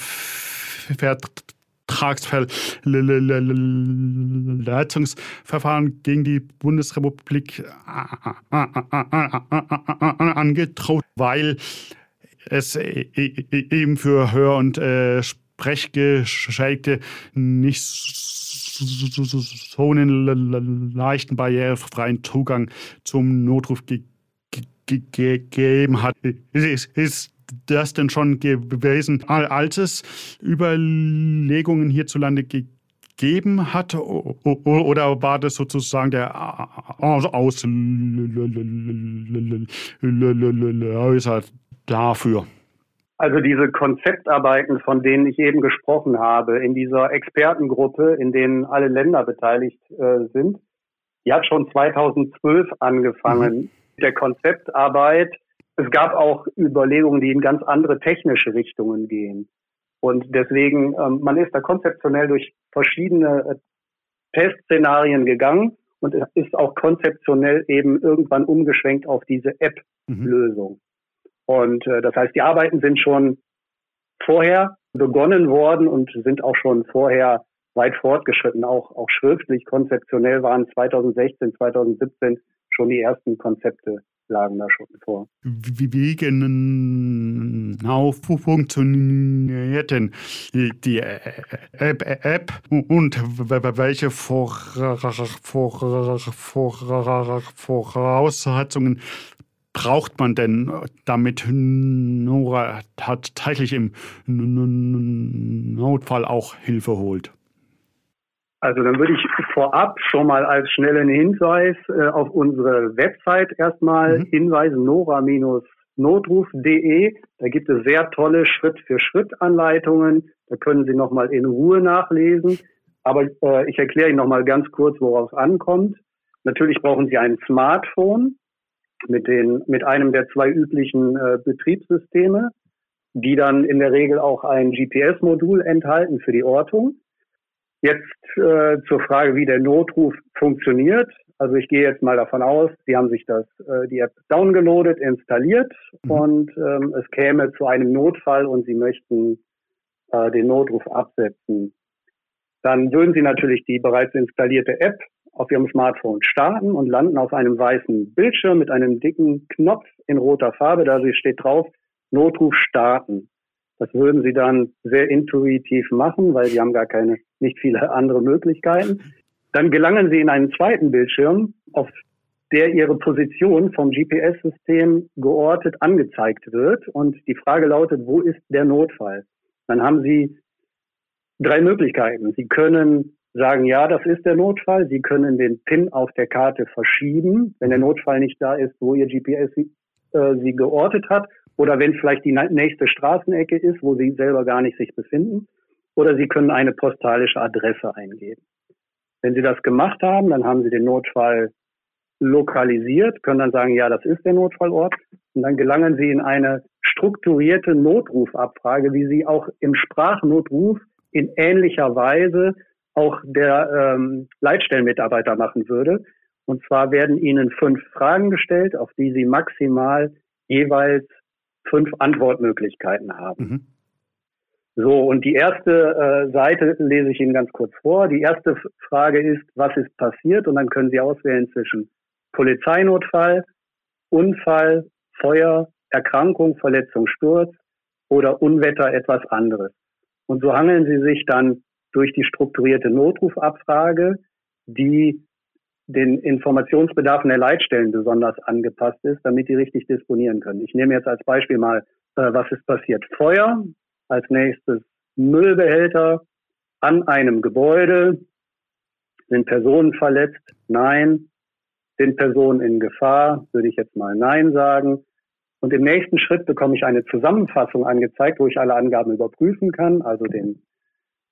Vertragsverletzungsverfahren gegen die Bundesrepublik angetraut, weil es eben für Hör- und äh, Sprechgeschädigte nicht so einen leichten barrierefreien Zugang zum Notruf gegeben hat. Ist, ist das denn schon gewesen, als es Überlegungen hierzulande gegeben hat? Oder war das sozusagen der Auslöser dafür? Also diese Konzeptarbeiten, von denen ich eben gesprochen habe, in dieser Expertengruppe, in denen alle Länder beteiligt äh, sind, die hat schon 2012 angefangen mhm. mit der Konzeptarbeit. Es gab auch Überlegungen, die in ganz andere technische Richtungen gehen. Und deswegen, ähm, man ist da konzeptionell durch verschiedene äh, Testszenarien gegangen und ist auch konzeptionell eben irgendwann umgeschwenkt auf diese App-Lösung. Mhm. Und äh, das heißt, die Arbeiten sind schon vorher begonnen worden und sind auch schon vorher weit fortgeschritten, auch, auch schriftlich, konzeptionell waren 2016, 2017 schon die ersten Konzepte lagen da schon vor. Wie, wie genau funktioniert denn die App, App und welche Voraussetzungen braucht man denn, damit Nora tatsächlich im Notfall auch Hilfe holt? Also dann würde ich vorab schon mal als schnellen Hinweis äh, auf unsere Website erstmal mhm. hinweisen, nora-notruf.de. Da gibt es sehr tolle Schritt-für-Schritt-Anleitungen. Da können Sie nochmal in Ruhe nachlesen. Aber äh, ich erkläre Ihnen nochmal ganz kurz, worauf es ankommt. Natürlich brauchen Sie ein Smartphone mit, den, mit einem der zwei üblichen äh, Betriebssysteme, die dann in der Regel auch ein GPS-Modul enthalten für die Ortung. Jetzt äh, zur Frage, wie der Notruf funktioniert. Also ich gehe jetzt mal davon aus, Sie haben sich das, äh, die App downgeloadet, installiert mhm. und ähm, es käme zu einem Notfall und Sie möchten äh, den Notruf absetzen. Dann würden Sie natürlich die bereits installierte App auf Ihrem Smartphone starten und landen auf einem weißen Bildschirm mit einem dicken Knopf in roter Farbe. Da steht drauf, Notruf starten. Das würden Sie dann sehr intuitiv machen, weil Sie haben gar keine, nicht viele andere Möglichkeiten. Dann gelangen Sie in einen zweiten Bildschirm, auf der Ihre Position vom GPS-System geortet angezeigt wird. Und die Frage lautet, wo ist der Notfall? Dann haben Sie drei Möglichkeiten. Sie können sagen, ja, das ist der Notfall. Sie können den PIN auf der Karte verschieben, wenn der Notfall nicht da ist, wo Ihr GPS sie, äh, sie geortet hat. Oder wenn vielleicht die nächste Straßenecke ist, wo Sie selber gar nicht sich befinden. Oder Sie können eine postalische Adresse eingeben. Wenn Sie das gemacht haben, dann haben Sie den Notfall lokalisiert, können dann sagen, ja, das ist der Notfallort. Und dann gelangen Sie in eine strukturierte Notrufabfrage, wie Sie auch im Sprachnotruf in ähnlicher Weise auch der ähm, Leitstellenmitarbeiter machen würde. Und zwar werden Ihnen fünf Fragen gestellt, auf die Sie maximal jeweils fünf Antwortmöglichkeiten haben. Mhm. So, und die erste äh, Seite lese ich Ihnen ganz kurz vor. Die erste Frage ist, was ist passiert? Und dann können Sie auswählen zwischen Polizeinotfall, Unfall, Feuer, Erkrankung, Verletzung, Sturz oder Unwetter etwas anderes. Und so hangeln Sie sich dann durch die strukturierte Notrufabfrage, die den Informationsbedarfen der Leitstellen besonders angepasst ist, damit die richtig disponieren können. Ich nehme jetzt als Beispiel mal, äh, was ist passiert? Feuer, als nächstes Müllbehälter an einem Gebäude. Sind Personen verletzt? Nein. Sind Personen in Gefahr? Würde ich jetzt mal Nein sagen. Und im nächsten Schritt bekomme ich eine Zusammenfassung angezeigt, wo ich alle Angaben überprüfen kann, also den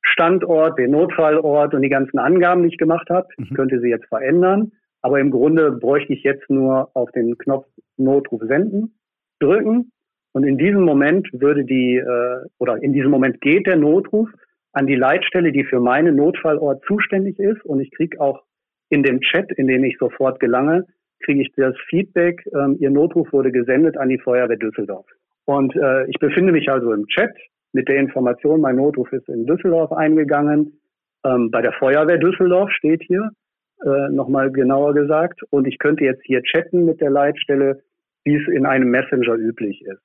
Standort, den Notfallort und die ganzen Angaben, die ich gemacht habe. Ich mhm. könnte sie jetzt verändern, aber im Grunde bräuchte ich jetzt nur auf den Knopf Notruf senden drücken Und in diesem Moment würde die, äh, oder in diesem Moment geht der Notruf an die Leitstelle, die für meinen Notfallort zuständig ist. Und ich kriege auch in dem Chat, in den ich sofort gelange, kriege ich das Feedback, ähm, Ihr Notruf wurde gesendet an die Feuerwehr Düsseldorf. Und äh, ich befinde mich also im Chat mit der Information, mein Notruf ist in Düsseldorf eingegangen. Ähm, bei der Feuerwehr Düsseldorf steht hier, äh, nochmal genauer gesagt. Und ich könnte jetzt hier chatten mit der Leitstelle, wie es in einem Messenger üblich ist.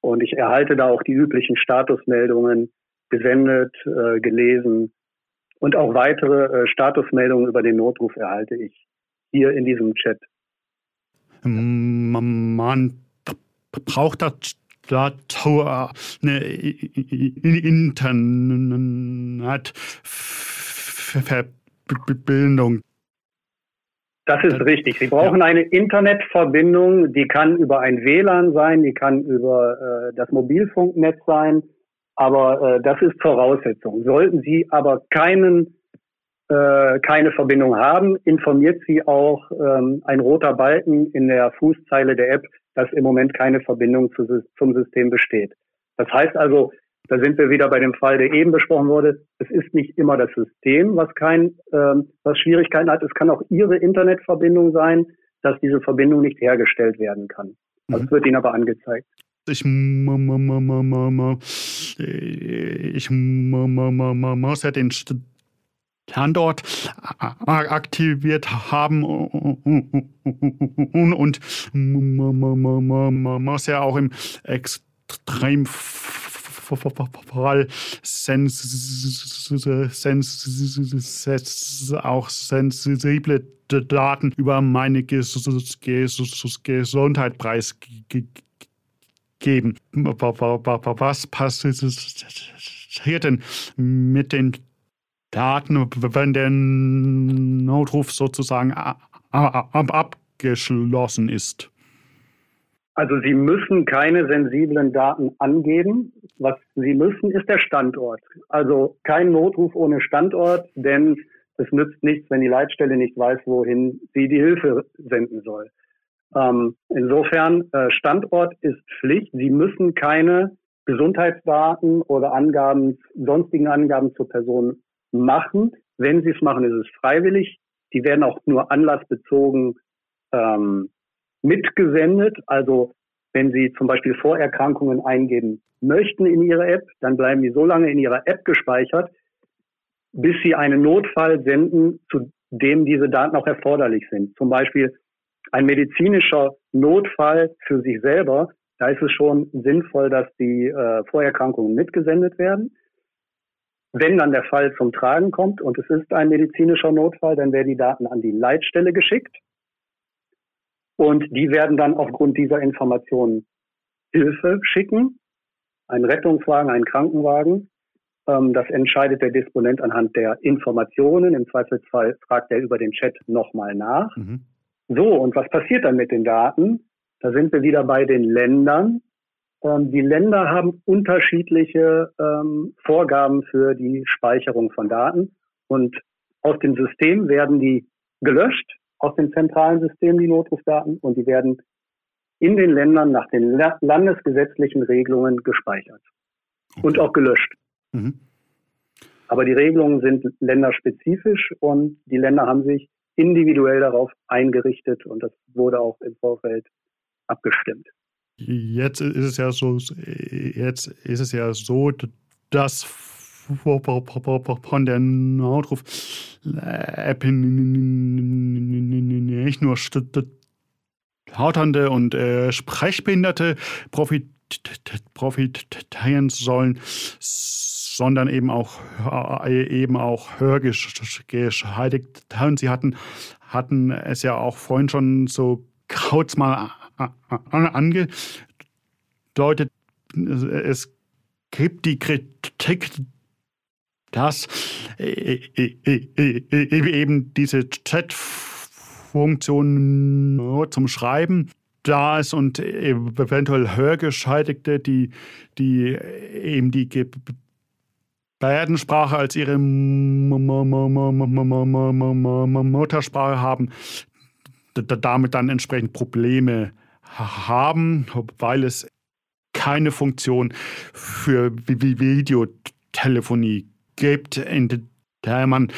Und ich erhalte da auch die üblichen Statusmeldungen gesendet, äh, gelesen und auch weitere äh, Statusmeldungen über den Notruf erhalte ich hier in diesem Chat. Man braucht dazu eine Internetverbindung. Das ist richtig. Sie brauchen ja. eine Internetverbindung, die kann über ein WLAN sein, die kann über äh, das Mobilfunknetz sein, aber äh, das ist Voraussetzung. Sollten Sie aber keinen äh, keine Verbindung haben, informiert Sie auch ähm, ein roter Balken in der Fußzeile der App, dass im Moment keine Verbindung zu, zum System besteht. Das heißt also, da sind wir wieder bei dem Fall, der eben besprochen wurde. Es ist nicht immer das System, was kein, ähm, was Schwierigkeiten hat. Es kann auch Ihre Internetverbindung sein, dass diese Verbindung nicht hergestellt werden kann. Das mhm. wird Ihnen aber angezeigt. Ich, ich muss ja den Standort aktiviert haben und muss ja auch im extrem Fall auch sensible Daten über meine Gesundheit preisgeben. Was passiert denn mit den Daten, wenn der Notruf sozusagen abgeschlossen ist? Also Sie müssen keine sensiblen Daten angeben. Was Sie müssen, ist der Standort. Also kein Notruf ohne Standort, denn es nützt nichts, wenn die Leitstelle nicht weiß, wohin sie die Hilfe senden soll. Ähm, insofern, äh, Standort ist Pflicht. Sie müssen keine Gesundheitsdaten oder Angaben, sonstigen Angaben zur Person machen. Wenn Sie es machen, ist es freiwillig. Die werden auch nur anlassbezogen ähm, mitgesendet. Also wenn Sie zum Beispiel Vorerkrankungen eingeben möchten in Ihre App, dann bleiben die so lange in Ihrer App gespeichert, bis Sie einen Notfall senden, zu dem diese Daten auch erforderlich sind. Zum Beispiel ein medizinischer Notfall für sich selber, da ist es schon sinnvoll, dass die äh, Vorerkrankungen mitgesendet werden. Wenn dann der Fall zum Tragen kommt und es ist ein medizinischer Notfall, dann werden die Daten an die Leitstelle geschickt. Und die werden dann aufgrund dieser Informationen Hilfe schicken, einen Rettungswagen, einen Krankenwagen. Ähm, das entscheidet der Disponent anhand der Informationen. Im Zweifelsfall fragt er über den Chat nochmal nach. Mhm. So, und was passiert dann mit den Daten? Da sind wir wieder bei den Ländern. Ähm, die Länder haben unterschiedliche ähm, Vorgaben für die Speicherung von Daten. Und aus dem System werden die gelöscht aus dem zentralen System, die Notrufdaten, und die werden in den Ländern nach den landesgesetzlichen Regelungen gespeichert okay. und auch gelöscht. Mhm. Aber die Regelungen sind länderspezifisch und die Länder haben sich individuell darauf eingerichtet und das wurde auch im Vorfeld abgestimmt. Jetzt ist es ja so, jetzt ist es ja so, dass von der Notruf-App nicht nur Hauternde und äh, Sprechbehinderte profit profitieren sollen, sondern eben auch, äh, eben auch Hörgescheidigt. Und sie hatten, hatten es ja auch vorhin schon so kurz mal angedeutet. Es gibt die Kritik, dass äh, äh, äh, eben diese Chat-Funktion nur zum Schreiben da ist und eventuell Hörgescheidigte, die, die eben die Gebärdensprache als ihre Muttersprache haben, damit dann entsprechend Probleme haben, weil es keine Funktion für Videotelefonie gibt, in der man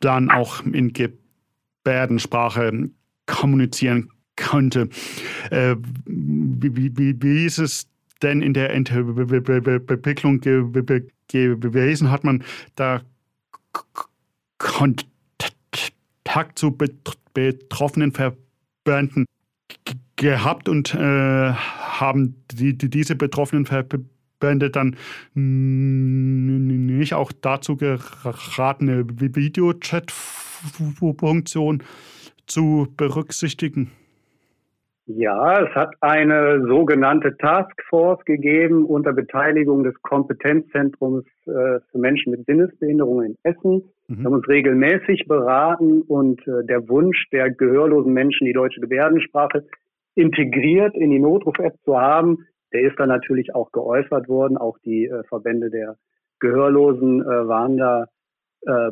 dann auch in Gebärdensprache kommunizieren könnte. Äh, wie, wie, ist es denn in der Entwicklung gewesen? Hat man da Kontakt zu betroffenen Verbänden gehabt und äh, haben die, die, diese betroffenen Verbände dann nicht auch dazu geraten, eine Videochat-Funktion zu berücksichtigen? Ja, es hat eine sogenannte Taskforce gegeben unter Beteiligung des Kompetenzzentrums äh, für Menschen mit Sinnesbehinderungen in Essen. Mhm. Wir haben uns regelmäßig beraten und äh, der Wunsch der gehörlosen Menschen, die deutsche Gebärdensprache integriert in die Notruf-App zu haben, der ist dann natürlich auch geäußert worden. Auch die äh, Verbände der Gehörlosen äh, waren da äh,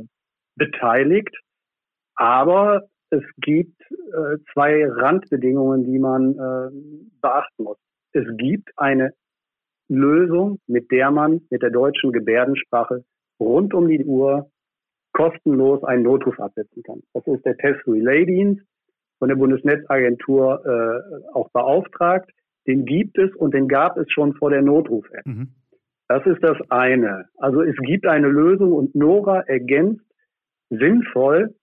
beteiligt. Aber es gibt äh, zwei Randbedingungen, die man äh, beachten muss. Es gibt eine Lösung, mit der man mit der deutschen Gebärdensprache rund um die Uhr kostenlos einen Notruf absetzen kann. Das ist der Test Relay Dienst von der Bundesnetzagentur äh, auch beauftragt. Den gibt es und den gab es schon vor der Notruf-App. Mhm. Das ist das eine. Also es gibt eine Lösung und Nora ergänzt sinnvoll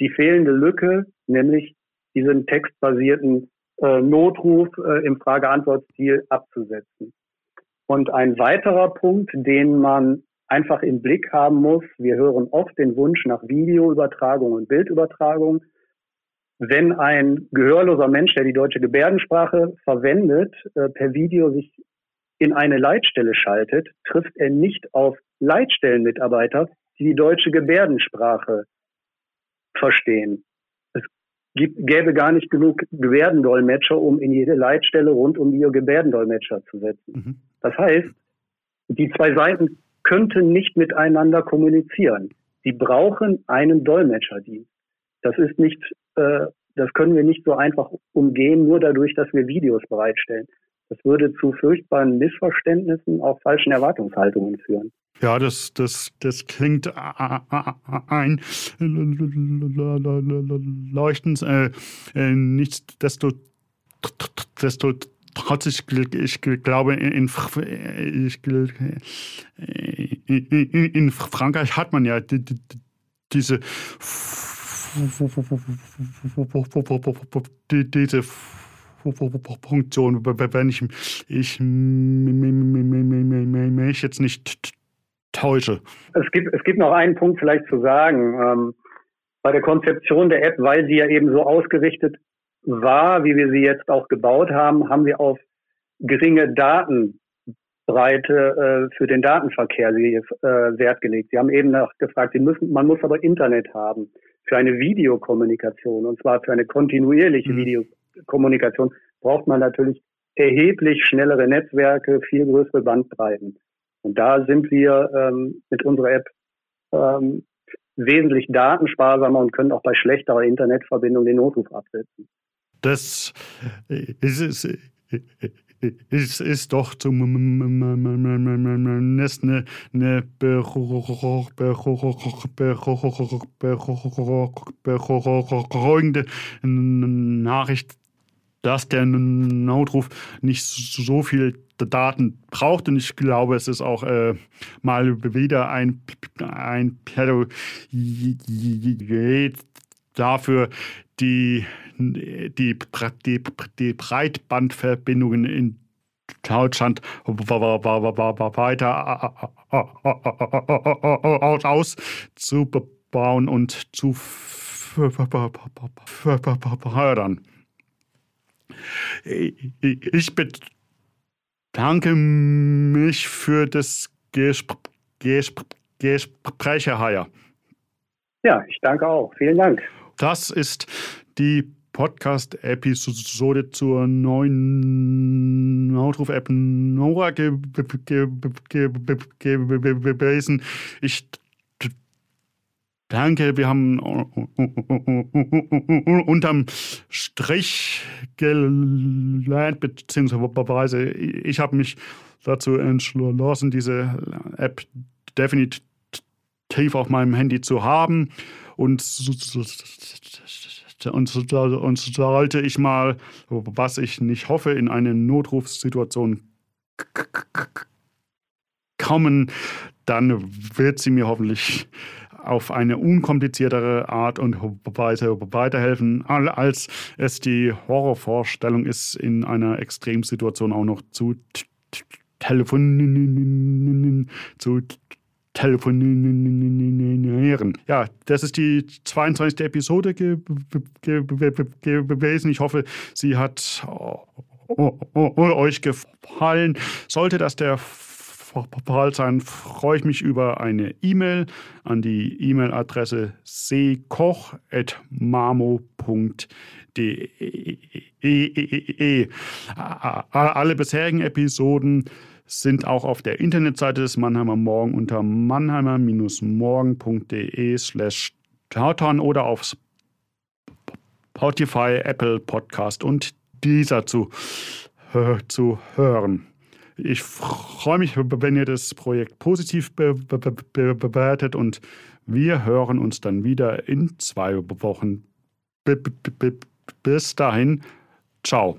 die fehlende Lücke, nämlich diesen textbasierten äh, Notruf äh, im Frage-Antwort-Stil abzusetzen. Und ein weiterer Punkt, den man einfach im Blick haben muss, wir hören oft den Wunsch nach Videoübertragung und Bildübertragung. Wenn ein gehörloser Mensch, der die deutsche Gebärdensprache verwendet, äh, per Video sich in eine Leitstelle schaltet, trifft er nicht auf Leitstellenmitarbeiter, die die deutsche Gebärdensprache verstehen. Es gibt, gäbe gar nicht genug Gebärdendolmetscher, um in jede Leitstelle rund um die Gebärdendolmetscher zu setzen. Mhm. Das heißt, die zwei Seiten könnten nicht miteinander kommunizieren. Sie brauchen einen Dolmetscherdienst. Das ist nicht, äh, das können wir nicht so einfach umgehen, nur dadurch, dass wir Videos bereitstellen. Das würde zu furchtbaren Missverständnissen, auch falschen Erwartungshaltungen führen. Ja, das, das, das klingt ein leuchtend. Äh, äh, nichtsdestotrotz, ich, ich glaube, in, ich, in Frankreich hat man ja diese diese Funktion, wenn ich, ich mich jetzt nicht täusche. Es gibt, es gibt noch einen Punkt vielleicht zu sagen. Ähm, bei der Konzeption der App, weil sie ja eben so ausgerichtet war, wie wir sie jetzt auch gebaut haben, haben wir auf geringe Datenbreite äh, für den Datenverkehr sie, äh, Wert gelegt. Sie haben eben noch gefragt, sie müssen, man muss aber Internet haben für eine Videokommunikation und zwar für eine kontinuierliche mhm. Videokommunikation braucht man natürlich erheblich schnellere Netzwerke, viel größere Bandbreiten. Und da sind wir ähm, mit unserer App ähm, wesentlich datensparsamer und können auch bei schlechterer Internetverbindung den Notruf absetzen. Das ist, ist, ist doch zumindest eine, eine beruhigende Nachricht, dass der Notruf nicht so viel Daten braucht. Und ich glaube, es ist auch äh, mal wieder ein, ein Plädoyer dafür, die, die, die, die Breitbandverbindungen in Deutschland weiter auszubauen und zu fördern. Ich bedanke mich für das Gespräch, Herr Heyer. Ja, ich danke auch. Vielen Dank. Das ist die Podcast-Episode zur neuen Notruf-App Nora gewesen. Ich danke, wir haben unterm Strich gelernt, beziehungsweise ich habe mich dazu entschlossen, diese App definitiv auf meinem Handy zu haben und und, und sollte ich mal, was ich nicht hoffe, in eine Notrufsituation kommen, dann wird sie mir hoffentlich auf eine unkompliziertere Art und Weise weiterhelfen, als es die Horrorvorstellung ist, in einer Extremsituation auch noch zu telefonieren, zu telefonieren. Ja, das ist die 22. Episode gewesen. Ich hoffe, sie hat euch gefallen. Sollte das der Fall sein, freue ich mich über eine E-Mail an die E-Mail-Adresse seekoch.mamo.de. Alle bisherigen Episoden sind auch auf der Internetseite des Mannheimer Morgen unter mannheimer-morgen.de slash oder auf Spotify, Apple Podcast und dieser zu, zu hören. Ich freue mich, wenn ihr das Projekt positiv be be be bewertet und wir hören uns dann wieder in zwei Wochen. Bis dahin, ciao.